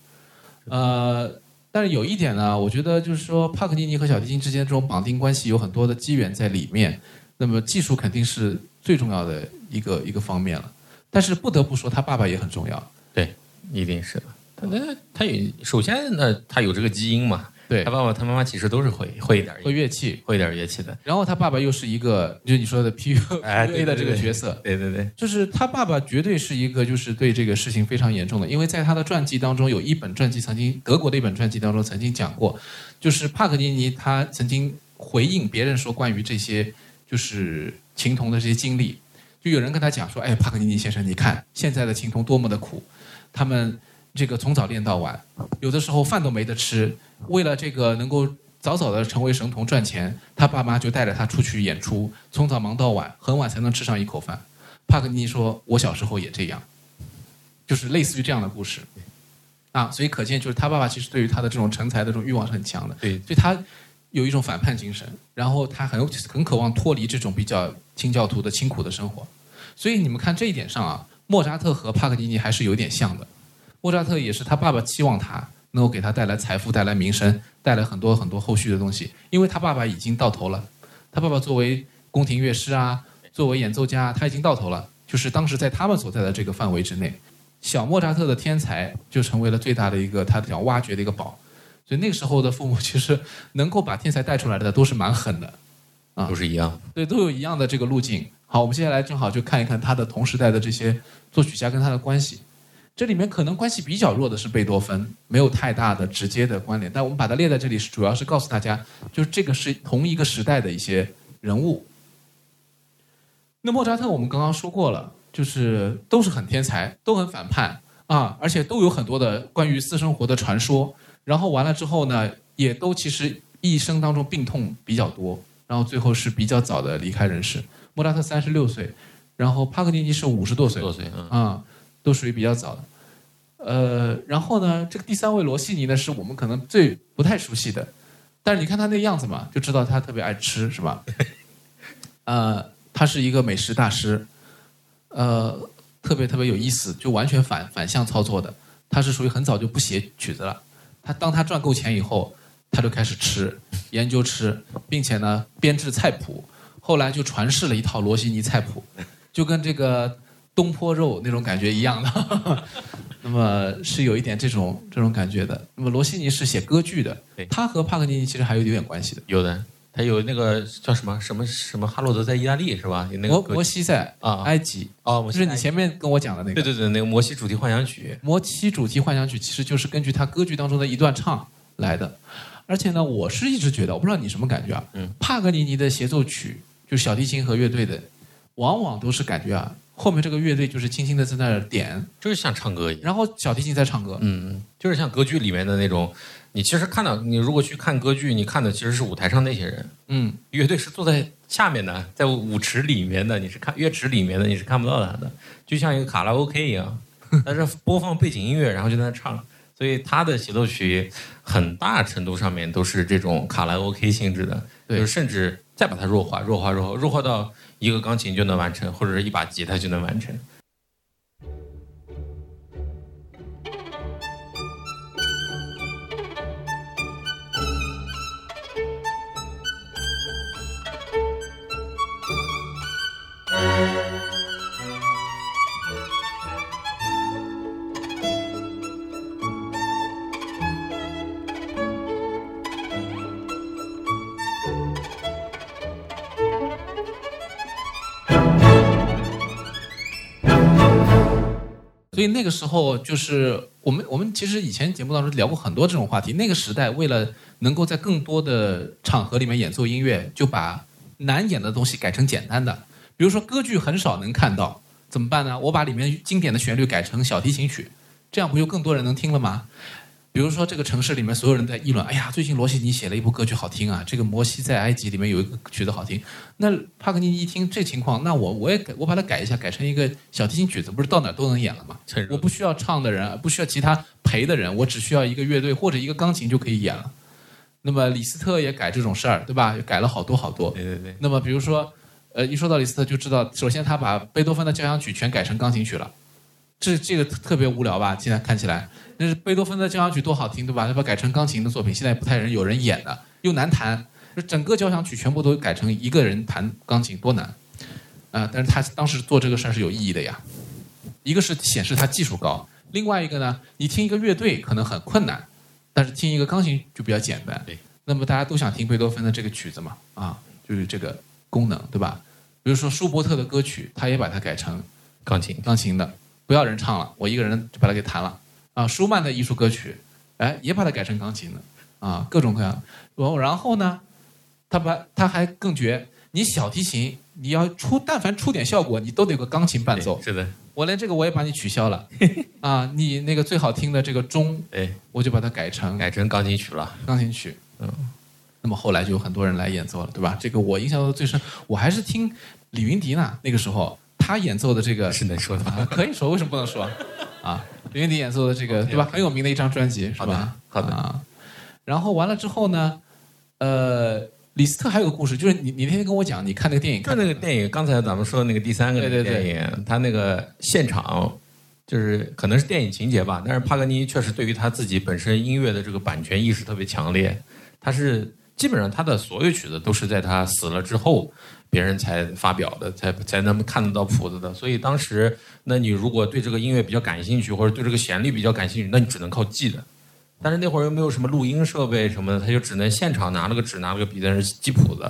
呃，但是有一点呢，我觉得就是说帕格尼尼和小提琴之间这种绑定关系有很多的机缘在里面。那么技术肯定是最重要的一个一个方面了，但是不得不说他爸爸也很重要。对，一定是的。他那他也首先呢，他有这个基因嘛，对。他，爸爸他妈妈其实都是会会一点会乐器，会一点乐器的。然后他爸爸又是一个就是你说的 PU 哎 PUA 的这个角色，对对对，就是他爸爸绝对是一个就是对这个事情非常严重的，因为在他的传记当中有一本传记曾经德国的一本传记当中曾经讲过，就是帕格尼尼他曾经回应别人说关于这些就是琴童的这些经历，就有人跟他讲说，哎，帕格尼尼先生，你看现在的琴童多么的苦，他们这个从早练到晚，有的时候饭都没得吃，为了这个能够早早的成为神童赚钱，他爸妈就带着他出去演出，从早忙到晚，很晚才能吃上一口饭。帕格尼尼说：“我小时候也这样，就是类似于这样的故事啊。”所以可见，就是他爸爸其实对于他的这种成才的这种欲望是很强的，对所以他有一种反叛精神，然后他很很渴望脱离这种比较清教徒的清苦的生活。所以你们看这一点上啊，莫扎特和帕格尼尼还是有点像的。莫扎特也是他爸爸期望他能够给他带来财富、带来名声、带来很多很多后续的东西，因为他爸爸已经到头了。他爸爸作为宫廷乐师啊，作为演奏家，他已经到头了，就是当时在他们所在的这个范围之内，小莫扎特的天才就成为了最大的一个他想挖掘的一个宝。所以那个时候的父母 *laughs* 其实能够把天才带出来的都是蛮狠的，啊都是一样的。对，都有一样的这个路径。好，我们接下来正好就看一看他的同时代的这些作曲家跟他的关系。这里面可能关系比较弱的是贝多芬，没有太大的直接的关联。但我们把它列在这里，是主要是告诉大家，就是这个是同一个时代的一些人物。那莫扎特我们刚刚说过了，就是都是很天才，都很反叛啊，而且都有很多的关于私生活的传说。然后完了之后呢，也都其实一生当中病痛比较多，然后最后是比较早的离开人世。莫扎特三十六岁，然后帕格尼尼是五十多岁，多岁嗯啊、都属于比较早的。呃，然后呢，这个第三位罗西尼呢，是我们可能最不太熟悉的，但是你看他那样子嘛，就知道他特别爱吃，是吧？呃，他是一个美食大师，呃，特别特别有意思，就完全反反向操作的。他是属于很早就不写曲子了，他当他赚够钱以后，他就开始吃，研究吃，并且呢编制菜谱，后来就传世了一套罗西尼菜谱，就跟这个东坡肉那种感觉一样的。*laughs* 那么是有一点这种这种感觉的。那么罗西尼是写歌剧的，他和帕格尼尼其实还有一点关系的。有的，他有那个叫什么？什么？什么哈罗德在意大利是吧？有那个摩摩西在啊。埃及，啊，就是你前面跟我讲的那个。对对对，那个摩西主题幻想曲，摩西主题幻想曲其实就是根据他歌剧当中的一段唱来的，而且呢，我是一直觉得，我不知道你什么感觉啊，嗯，帕格尼尼的协奏曲，就小提琴和乐队的，往往都是感觉啊，后面这个乐队就是轻轻的在那儿点，就是像唱歌一样。然后小提琴在唱歌，嗯，就是像歌剧里面的那种，你其实看到，你如果去看歌剧，你看的其实是舞台上那些人，嗯，乐队是坐在下面的，在舞池里面的，你是看乐池里面的，你是看不到他的，就像一个卡拉 OK 一样，*laughs* 但是播放背景音乐，然后就在那唱，所以他的协奏曲很大程度上面都是这种卡拉 OK 性质的，对。就是甚至再把它弱化、弱化、弱化、弱化到一个钢琴就能完成，或者是一把吉他就能完成。所以那个时候就是我们我们其实以前节目当中聊过很多这种话题。那个时代为了能够在更多的场合里面演奏音乐，就把难演的东西改成简单的。比如说歌剧很少能看到，怎么办呢？我把里面经典的旋律改成小提琴曲，这样不就更多人能听了吗？比如说这个城市里面所有人在议论，哎呀，最近罗西尼写了一部歌曲好听啊，这个《摩西在埃及》里面有一个曲子好听。那帕格尼尼一听这情况，那我我也改，我把它改一下，改成一个小提琴曲子，不是到哪儿都能演了吗？我不需要唱的人，不需要其他陪的人，我只需要一个乐队或者一个钢琴就可以演了。那么李斯特也改这种事儿，对吧？改了好多好多。对对对，那么比如说，呃，一说到李斯特就知道，首先他把贝多芬的交响曲全改成钢琴曲了，这这个特别无聊吧？现在看起来，那是贝多芬的交响曲多好听，对吧？他把它改成钢琴的作品，现在不太人有人演的，又难弹，就整个交响曲全部都改成一个人弹钢琴，多难啊、但是他当时做这个事儿是有意义的呀，一个是显示他技术高，另外一个呢，你听一个乐队可能很困难，但是听一个钢琴就比较简单。对，那么大家都想听贝多芬的这个曲子嘛，啊，就是这个功能，对吧？比如说舒伯特的歌曲，他也把它改成钢琴钢琴的，不要人唱了，我一个人就把它给弹了。啊，舒曼的艺术歌曲，哎，也把它改成钢琴了，啊，各种各样。然后然后呢，他把他还更绝，你小提琴你要出，但凡出点效果，你都得有个钢琴伴奏。是的，我连这个我也把你取消了，*laughs* 啊，你那个最好听的这个钟，哎，我就把它改成改成钢琴曲了。钢琴曲。嗯，那么后来就有很多人来演奏了，对吧？这个我印象最深，我还是听李云迪呢，那个时候他演奏的这个是能说的吗？啊，可以说，为什么不能说？啊，李云迪演奏的这个，对吧？很有名的一张专辑，是吧？好的好的啊。然后完了之后呢，呃，李斯特还有个故事，就是你你那天跟我讲，你看那个电影，看那个电影，刚才咱们说的那个第三个那个电影，他那个现场就是可能是电影情节吧，但是帕格尼确实对于他自己本身音乐的这个版权意识特别强烈，他是基本上他的所有曲子都是在他死了之后。别人才发表的，才才能看得到谱子的，所以当时，那你如果对这个音乐比较感兴趣，或者对这个旋律比较感兴趣，那你只能靠记的。但是那会儿又没有什么录音设备什么的，他就只能现场拿了个纸，拿了个笔在那记谱子。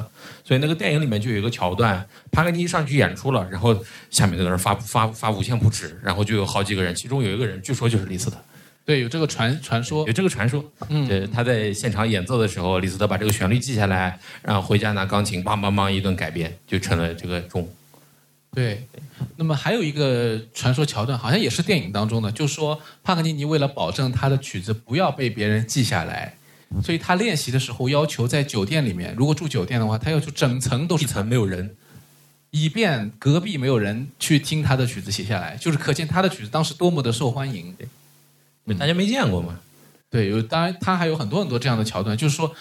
所以那个电影里面就有一个桥段，帕格尼上去演出了，然后下面在那儿发发发五线谱纸，然后就有好几个人，其中有一个人据说就是李斯特，对有这个传传说有，这个传说。嗯，对，他在现场演奏的时候，李斯特把这个旋律记下来，然后回家拿钢琴梆梆梆一顿改编，就成了这个钟。对。那么还有一个传说桥段，好像也是电影当中的，就说帕格尼尼为了保证他的曲子不要被别人记下来，所以他练习的时候要求在酒店里面，如果住酒店的话，他要求整层都是一层没有人，以便隔壁没有人去听他的曲子写下来，就是可见他的曲子当时多么的受欢迎。嗯大家没见过嘛？对，有当然他还有很多很多这样的桥段，就是说。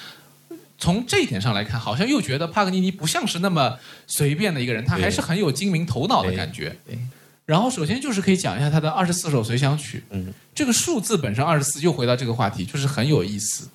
从这一点上来看，好像又觉得帕格尼尼不像是那么随便的一个人，他还是很有精明头脑的感觉。对，然后首先就是可以讲一下他的二十四首随想曲。嗯，这个数字本身二十四，又回到这个话题，就是很有意思，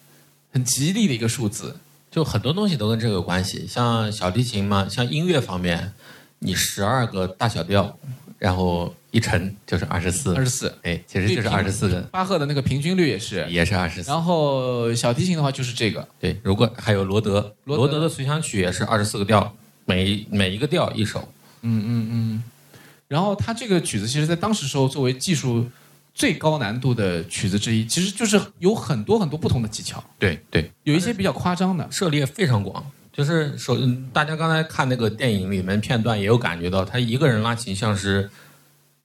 很吉利的一个数字。就很多东西都跟这个有关系，像小提琴嘛，像音乐方面，你十二个大小调，然后一乘就是二十四，二十四，哎，其实就是二十四个，巴赫的那个平均律也是，也是二十四。然后小提琴的话就是这个，对，如果还有罗德，罗德的随想曲也是二十四个调，每每一个调一首。嗯嗯嗯。然后他这个曲子，其实在当时时候作为技术最高难度的曲子之一，其实就是有很多很多不同的技巧，对对，有一些比较夸张的。涉猎非常广。就是首，嗯大家刚才看那个电影里面片段也有感觉到，他一个人拉琴像是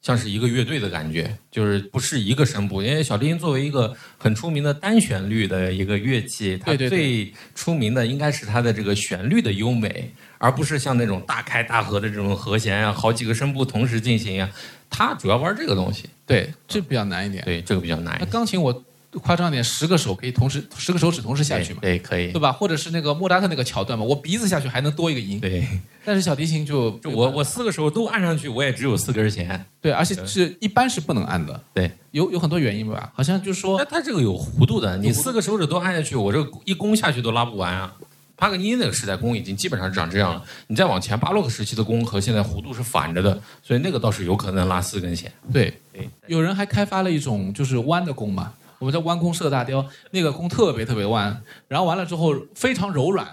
像是一个乐队的感觉，就是不是一个声部。因为小提琴作为一个很出名的单旋律的一个乐器，它最出名的应该是它的这个旋律的优美，而不是像那种大开大合的这种和弦啊，好几个声部同时进行啊。它主要玩这个东西，对，这比较难一点。对这个比较难那。钢琴我夸张点，十个手可以同时，十个手指同时下去嘛，对，对可以对。吧？或者是那个莫扎特那个桥段嘛，我鼻子下去还能多一个音。对，但是小提琴就就我我四个手都按上去，我也只有四根弦。对，而且是一般是不能按的。对，有有很多原因吧，好像就是说那它这个有弧度的，你四个手指都按下去，我这个一弓下去都拉不完啊。帕格尼尼那个时代弓已经基本上是长这样了，你再往前巴洛克时期的弓和现在弧度是反着的，所以那个倒是有可能拉四根弦。对对，有人还开发了一种就是弯的弓嘛，我们叫弯弓射大雕，那个弓特别特别弯，然后完了之后非常柔软，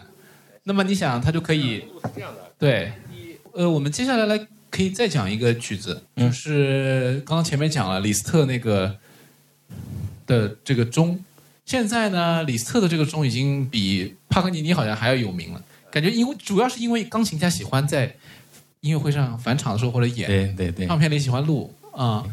那么你想它就可以对，呃，我们接下来来可以再讲一个曲子，嗯。就是刚刚前面讲了李斯特那个的这个钟，现在呢，李斯特的这个钟已经比帕格尼尼好像还要有名了，感觉因为主要是因为钢琴家喜欢在音乐会上返场的时候或者演，对对对，唱片里喜欢录啊，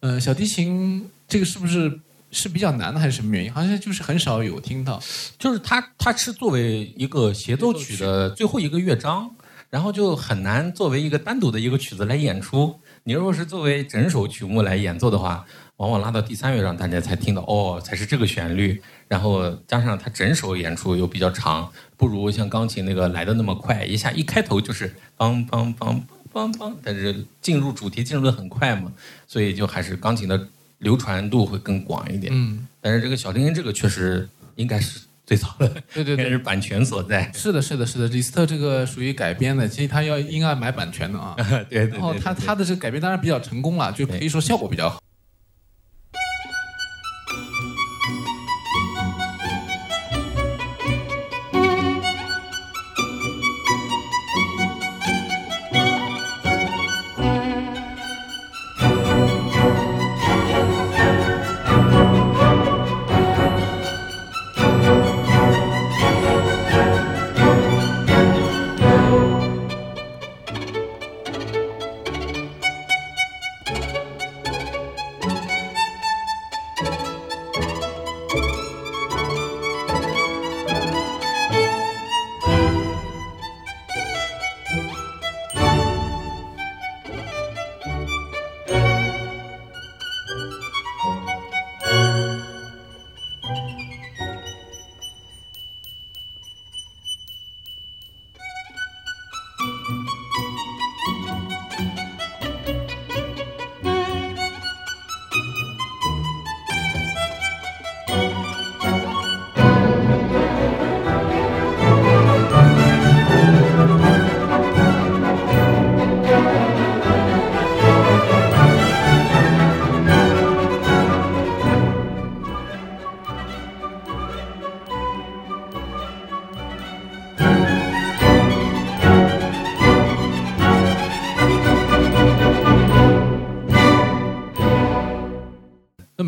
呃，小提琴这个是不是是比较难的，还是什么原因？好像就是很少有听到。就是它它是作为一个协奏曲的最后一个乐章，然后就很难作为一个单独的一个曲子来演出。你如果是作为整首曲目来演奏的话，往往拉到第三乐章，大家才听到哦，才是这个旋律。然后加上它整首演出又比较长，不如像钢琴那个来的那么快，一下一开头就是梆梆梆梆梆，但是进入主题进入的很快嘛，所以就还是钢琴的流传度会更广一点。嗯，但是这个小丁丁这个确实应该是最早的，对对对应该是，版权所在。是的，是的，是的，李斯特这个属于改编的，其实他要应该买版权的啊。*laughs* 对对对然后他他的这个改编当然比较成功了，就可以说效果比较好。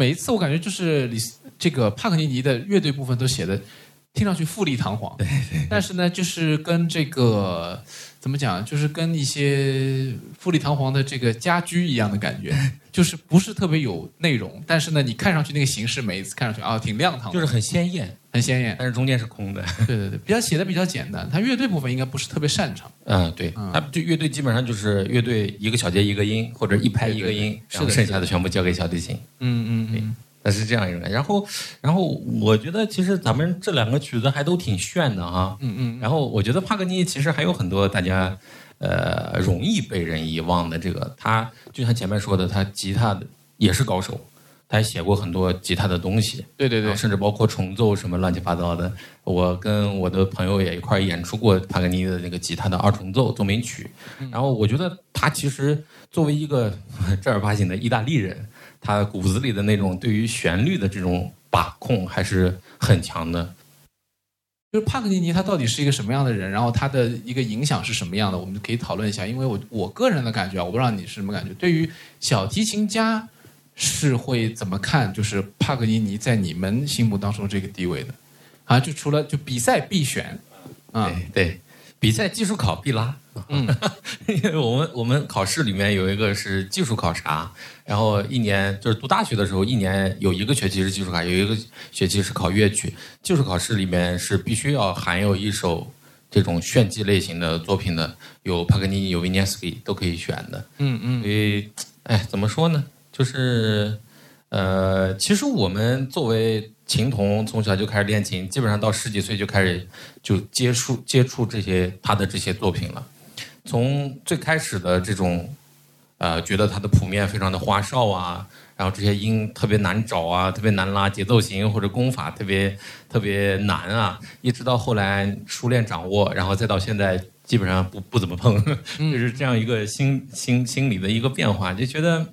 每一次我感觉就是李这个帕克尼尼的乐队部分都写的听上去富丽堂皇，对对，但是呢，就是跟这个怎么讲，就是跟一些富丽堂皇的这个家居一样的感觉，*laughs* 就是不是特别有内容，但是呢，你看上去那个形式，每一次看上去啊，挺亮堂，就是很鲜艳，很鲜艳，但是中间是空的。对对对，比较写的比较简单，他乐队部分应该不是特别擅长。嗯，对，他就乐队基本上就是乐队一个小节一个音，或者一拍一个音，然后剩下的全部交给小提琴。嗯嗯嗯。那是这样一种，然后，然后我觉得其实咱们这两个曲子还都挺炫的哈，嗯嗯，然后我觉得帕格尼其实还有很多大家，呃，容易被人遗忘的这个，他就像前面说的，他吉他的也是高手，他还写过很多吉他的东西，对对对，甚至包括重奏什么乱七八糟的，我跟我的朋友也一块演出过帕格尼的那个吉他的二重奏奏鸣曲，然后我觉得他其实作为一个 *laughs* 正儿八经的意大利人。他骨子里的那种对于旋律的这种把控还是很强的。就是帕格尼尼他到底是一个什么样的人，然后他的一个影响是什么样的，我们可以讨论一下。因为我我个人的感觉啊，我不知道你是什么感觉。对于小提琴家是会怎么看？就是帕格尼尼在你们心目当中这个地位的啊？就除了就比赛必选啊，对。比赛技术考必拉，嗯，因 *laughs* 为我们我们考试里面有一个是技术考察，然后一年就是读大学的时候，一年有一个学期是技术考，有一个学期是考乐曲。技术考试里面是必须要含有一首这种炫技类型的作品的，有帕格尼尼、有维涅斯基都可以选的。嗯嗯。所以，哎，怎么说呢？就是，呃，其实我们作为。琴童从小就开始练琴，基本上到十几岁就开始就接触接触这些他的这些作品了。从最开始的这种，呃，觉得他的谱面非常的花哨啊，然后这些音特别难找啊，特别难拉，节奏型或者功法特别特别难啊，一直到后来熟练掌握，然后再到现在基本上不不怎么碰，*laughs* 就是这样一个心心心理的一个变化，就觉得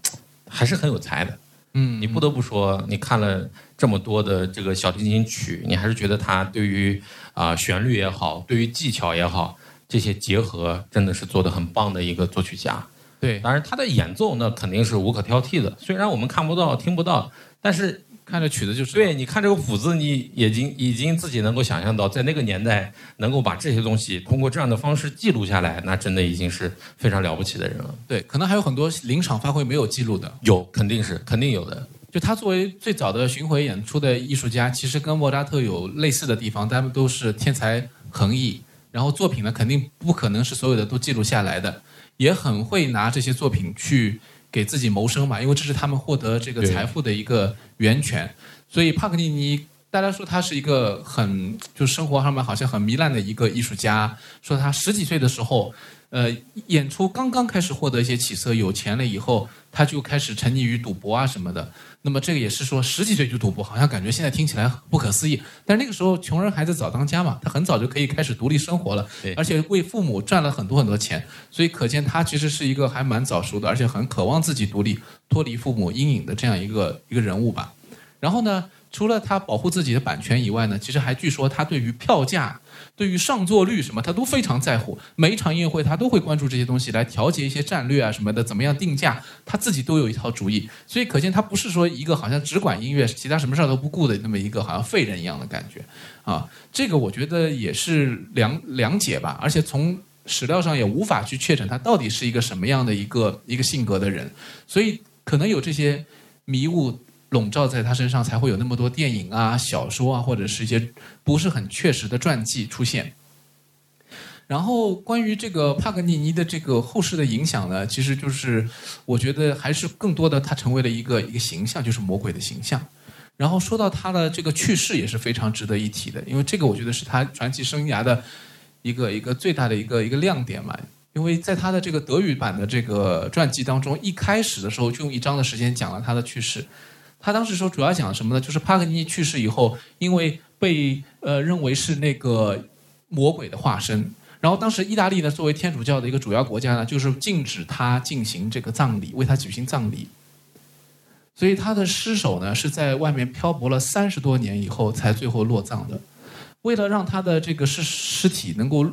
还是很有才的。嗯，你不得不说，你看了这么多的这个小提琴曲，你还是觉得他对于啊旋律也好，对于技巧也好，这些结合真的是做的很棒的一个作曲家。对，当然他的演奏那肯定是无可挑剔的，虽然我们看不到、听不到，但是。看着曲子就是，对，你看这个谱子，你已经已经自己能够想象到，在那个年代能够把这些东西通过这样的方式记录下来，那真的已经是非常了不起的人了。对，可能还有很多临场发挥没有记录的，有，肯定是，肯定有的。就他作为最早的巡回演出的艺术家，其实跟莫扎特有类似的地方，他们都是天才横溢，然后作品呢，肯定不可能是所有的都记录下来的，也很会拿这些作品去。给自己谋生嘛，因为这是他们获得这个财富的一个源泉。所以帕格尼尼，大家说他是一个很就生活上面好像很糜烂的一个艺术家。说他十几岁的时候，呃，演出刚刚开始获得一些起色，有钱了以后，他就开始沉溺于赌博啊什么的。那么这个也是说十几岁就赌博，好像感觉现在听起来不可思议。但是那个时候穷人孩子早当家嘛，他很早就可以开始独立生活了，而且为父母赚了很多很多钱，所以可见他其实是一个还蛮早熟的，而且很渴望自己独立、脱离父母阴影的这样一个一个人物吧。然后呢？除了他保护自己的版权以外呢，其实还据说他对于票价、对于上座率什么，他都非常在乎。每一场音乐会，他都会关注这些东西，来调节一些战略啊什么的，怎么样定价，他自己都有一套主意。所以可见他不是说一个好像只管音乐，其他什么事儿都不顾的那么一个好像废人一样的感觉啊。这个我觉得也是两两解吧。而且从史料上也无法去确诊他到底是一个什么样的一个一个性格的人，所以可能有这些迷雾。笼罩在他身上，才会有那么多电影啊、小说啊，或者是一些不是很确实的传记出现。然后，关于这个帕格尼尼的这个后世的影响呢，其实就是我觉得还是更多的，他成为了一个一个形象，就是魔鬼的形象。然后说到他的这个去世也是非常值得一提的，因为这个我觉得是他传奇生涯的一个一个最大的一个一个亮点嘛。因为在他的这个德语版的这个传记当中，一开始的时候就用一章的时间讲了他的去世。他当时说主要讲什么呢？就是帕格尼尼去世以后，因为被呃认为是那个魔鬼的化身，然后当时意大利呢作为天主教的一个主要国家呢，就是禁止他进行这个葬礼，为他举行葬礼。所以他的尸首呢是在外面漂泊了三十多年以后才最后落葬的。为了让他的这个尸尸体能够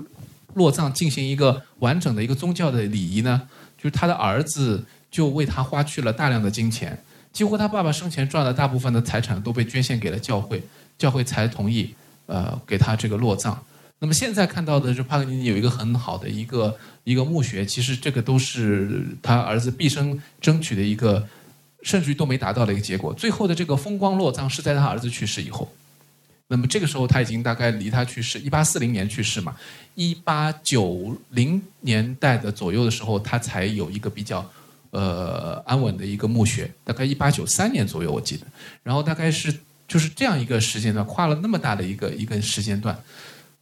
落葬，进行一个完整的一个宗教的礼仪呢，就是他的儿子就为他花去了大量的金钱。几乎他爸爸生前赚的大部分的财产都被捐献给了教会，教会才同意呃给他这个落葬。那么现在看到的，是帕格尼尼有一个很好的一个一个墓穴，其实这个都是他儿子毕生争取的一个，甚至于都没达到的一个结果。最后的这个风光落葬是在他儿子去世以后。那么这个时候他已经大概离他去世，一八四零年去世嘛，一八九零年代的左右的时候，他才有一个比较呃安稳的一个墓穴，大概一八九三年左右我记得。然后大概是就是这样一个时间段，跨了那么大的一个一个时间段。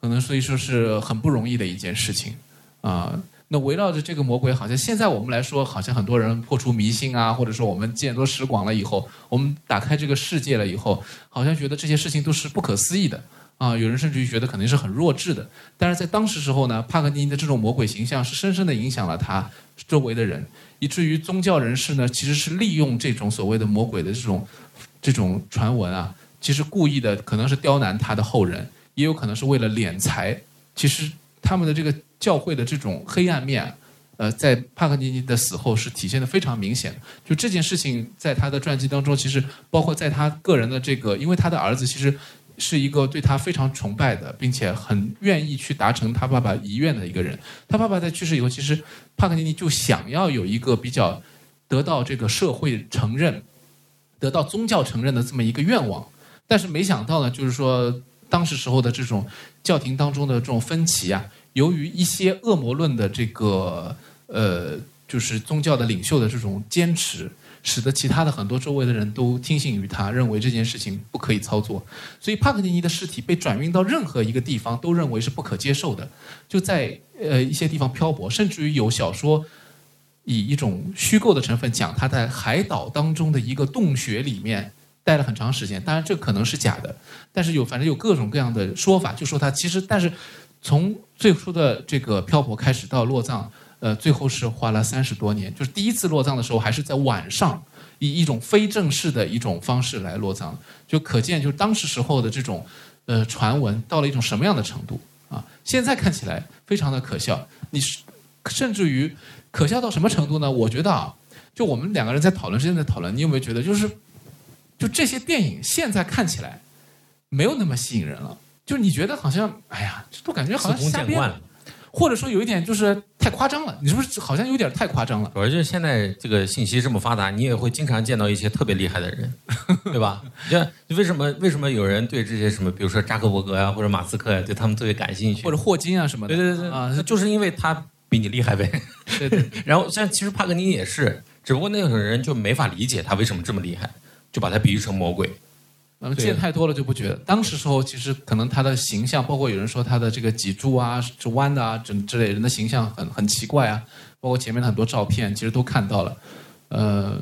可能所以说是很不容易的一件事情，啊，那围绕着这个魔鬼，好像现在我们来说，好像很多人破除迷信啊，或者说我们见多识广了以后，我们打开这个世界了以后，好像觉得这些事情都是不可思议的啊，有人甚至于觉得肯定是很弱智的。但是在当时时候呢，帕格尼尼的这种魔鬼形象是深深的影响了他周围的人，以至于宗教人士呢，其实是利用这种所谓的魔鬼的这种这种传闻啊，其实故意的可能是刁难他的后人。也有可能是为了敛财，其实他们的这个教会的这种黑暗面，呃，在帕克尼尼的死后是体现的非常明显。就这件事情，在他的传记当中，其实包括在他个人的这个，因为他的儿子其实是一个对他非常崇拜的，并且很愿意去达成他爸爸遗愿的一个人。他爸爸在去世以后，其实帕克尼尼就想要有一个比较得到这个社会承认、得到宗教承认的这么一个愿望，但是没想到呢，就是说。当时时候的这种教廷当中的这种分歧啊，由于一些恶魔论的这个呃，就是宗教的领袖的这种坚持，使得其他的很多周围的人都听信于他，认为这件事情不可以操作。所以帕克尼尼的尸体被转运到任何一个地方，都认为是不可接受的，就在呃一些地方漂泊，甚至于有小说以一种虚构的成分讲他在海岛当中的一个洞穴里面。待了很长时间，当然这可能是假的，但是有反正有各种各样的说法，就说他其实，但是从最初的这个漂泊开始到落葬，呃，最后是花了三十多年。就是第一次落葬的时候还是在晚上，以一种非正式的一种方式来落葬，就可见就是当时时候的这种呃传闻到了一种什么样的程度啊？现在看起来非常的可笑，你是甚至于可笑到什么程度呢？我觉得啊，就我们两个人在讨论之间在讨论，你有没有觉得就是？就这些电影现在看起来没有那么吸引人了，就你觉得好像，哎呀，这都感觉好像瞎编，或者说有一点就是太夸张了，你是不是好像有点太夸张了？主要就是现在这个信息这么发达，你也会经常见到一些特别厉害的人，*laughs* 对吧？你为什么为什么有人对这些什么，比如说扎克伯格呀，或者马斯克呀，对他们特别感兴趣，或者霍金啊什么的？对对对啊，就是因为他比你厉害呗。对对。*laughs* 然后像其实帕格尼也是，只不过那种人就没法理解他为什么这么厉害。就把他比喻成魔鬼，嗯，见太多了就不觉得。当时时候其实可能他的形象，包括有人说他的这个脊柱啊是弯的啊，这之类人的形象很很奇怪啊。包括前面的很多照片，其实都看到了，呃，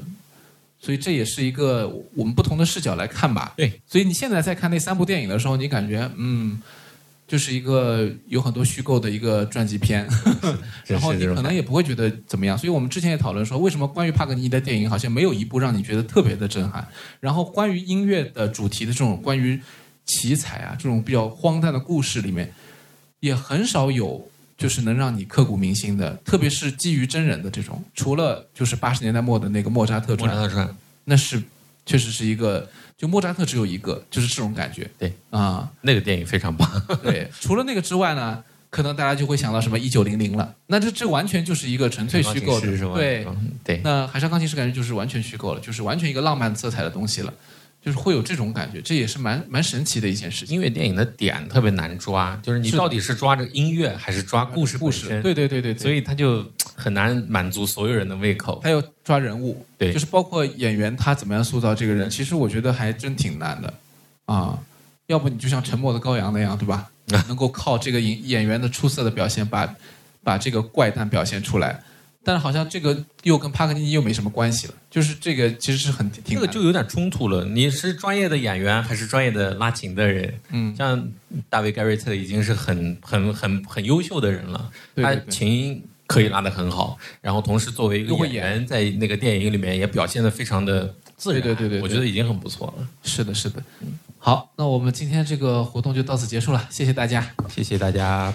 所以这也是一个我们不同的视角来看吧。对，所以你现在在看那三部电影的时候，你感觉嗯。就是一个有很多虚构的一个传记片 *laughs* *laughs* 然后你可能也不会觉得怎么样。所以我们之前也讨论说，为什么关于帕格尼尼的电影好像没有一部让你觉得特别的震撼？然后关于音乐的主题的这种关于奇才啊，这种比较荒诞的故事里面，也很少有就是能让你刻骨铭心的，特别是基于真人的这种。除了就是八十年代末的那个莫扎特传，那是确实是一个。就莫扎特只有一个，就是这种感觉。对啊，那个电影非常棒。*laughs* 对，除了那个之外呢，可能大家就会想到什么一九零零了。那这这完全就是一个纯粹虚构的，对对。那海上钢琴师感觉就是完全虚构了，就是完全一个浪漫色彩的东西了。就是会有这种感觉，这也是蛮蛮神奇的一件事情。音乐电影的点特别难抓，就是你到底是抓这个音乐，还是抓故事故事？对对对对，所以他就很难满足所有人的胃口。还有抓人物，对，就是包括演员他怎么样塑造这个人，其实我觉得还真挺难的啊。要不你就像《沉默的羔羊》那样，对吧？*laughs* 能够靠这个演演员的出色的表现，把把这个怪诞表现出来。但是好像这个又跟帕克尼尼又没什么关系了，就是这个其实是很挺这个就有点冲突了。你是专业的演员还是专业的拉琴的人？嗯，像大卫盖瑞特已经是很很很很优秀的人了，他琴可以拉得很好，然后同时作为一个演员，在那个电影里面也表现得非常的自然。对对对，我觉得已经很不错了。是的，是的。好，那我们今天这个活动就到此结束了，谢谢大家，谢谢大家。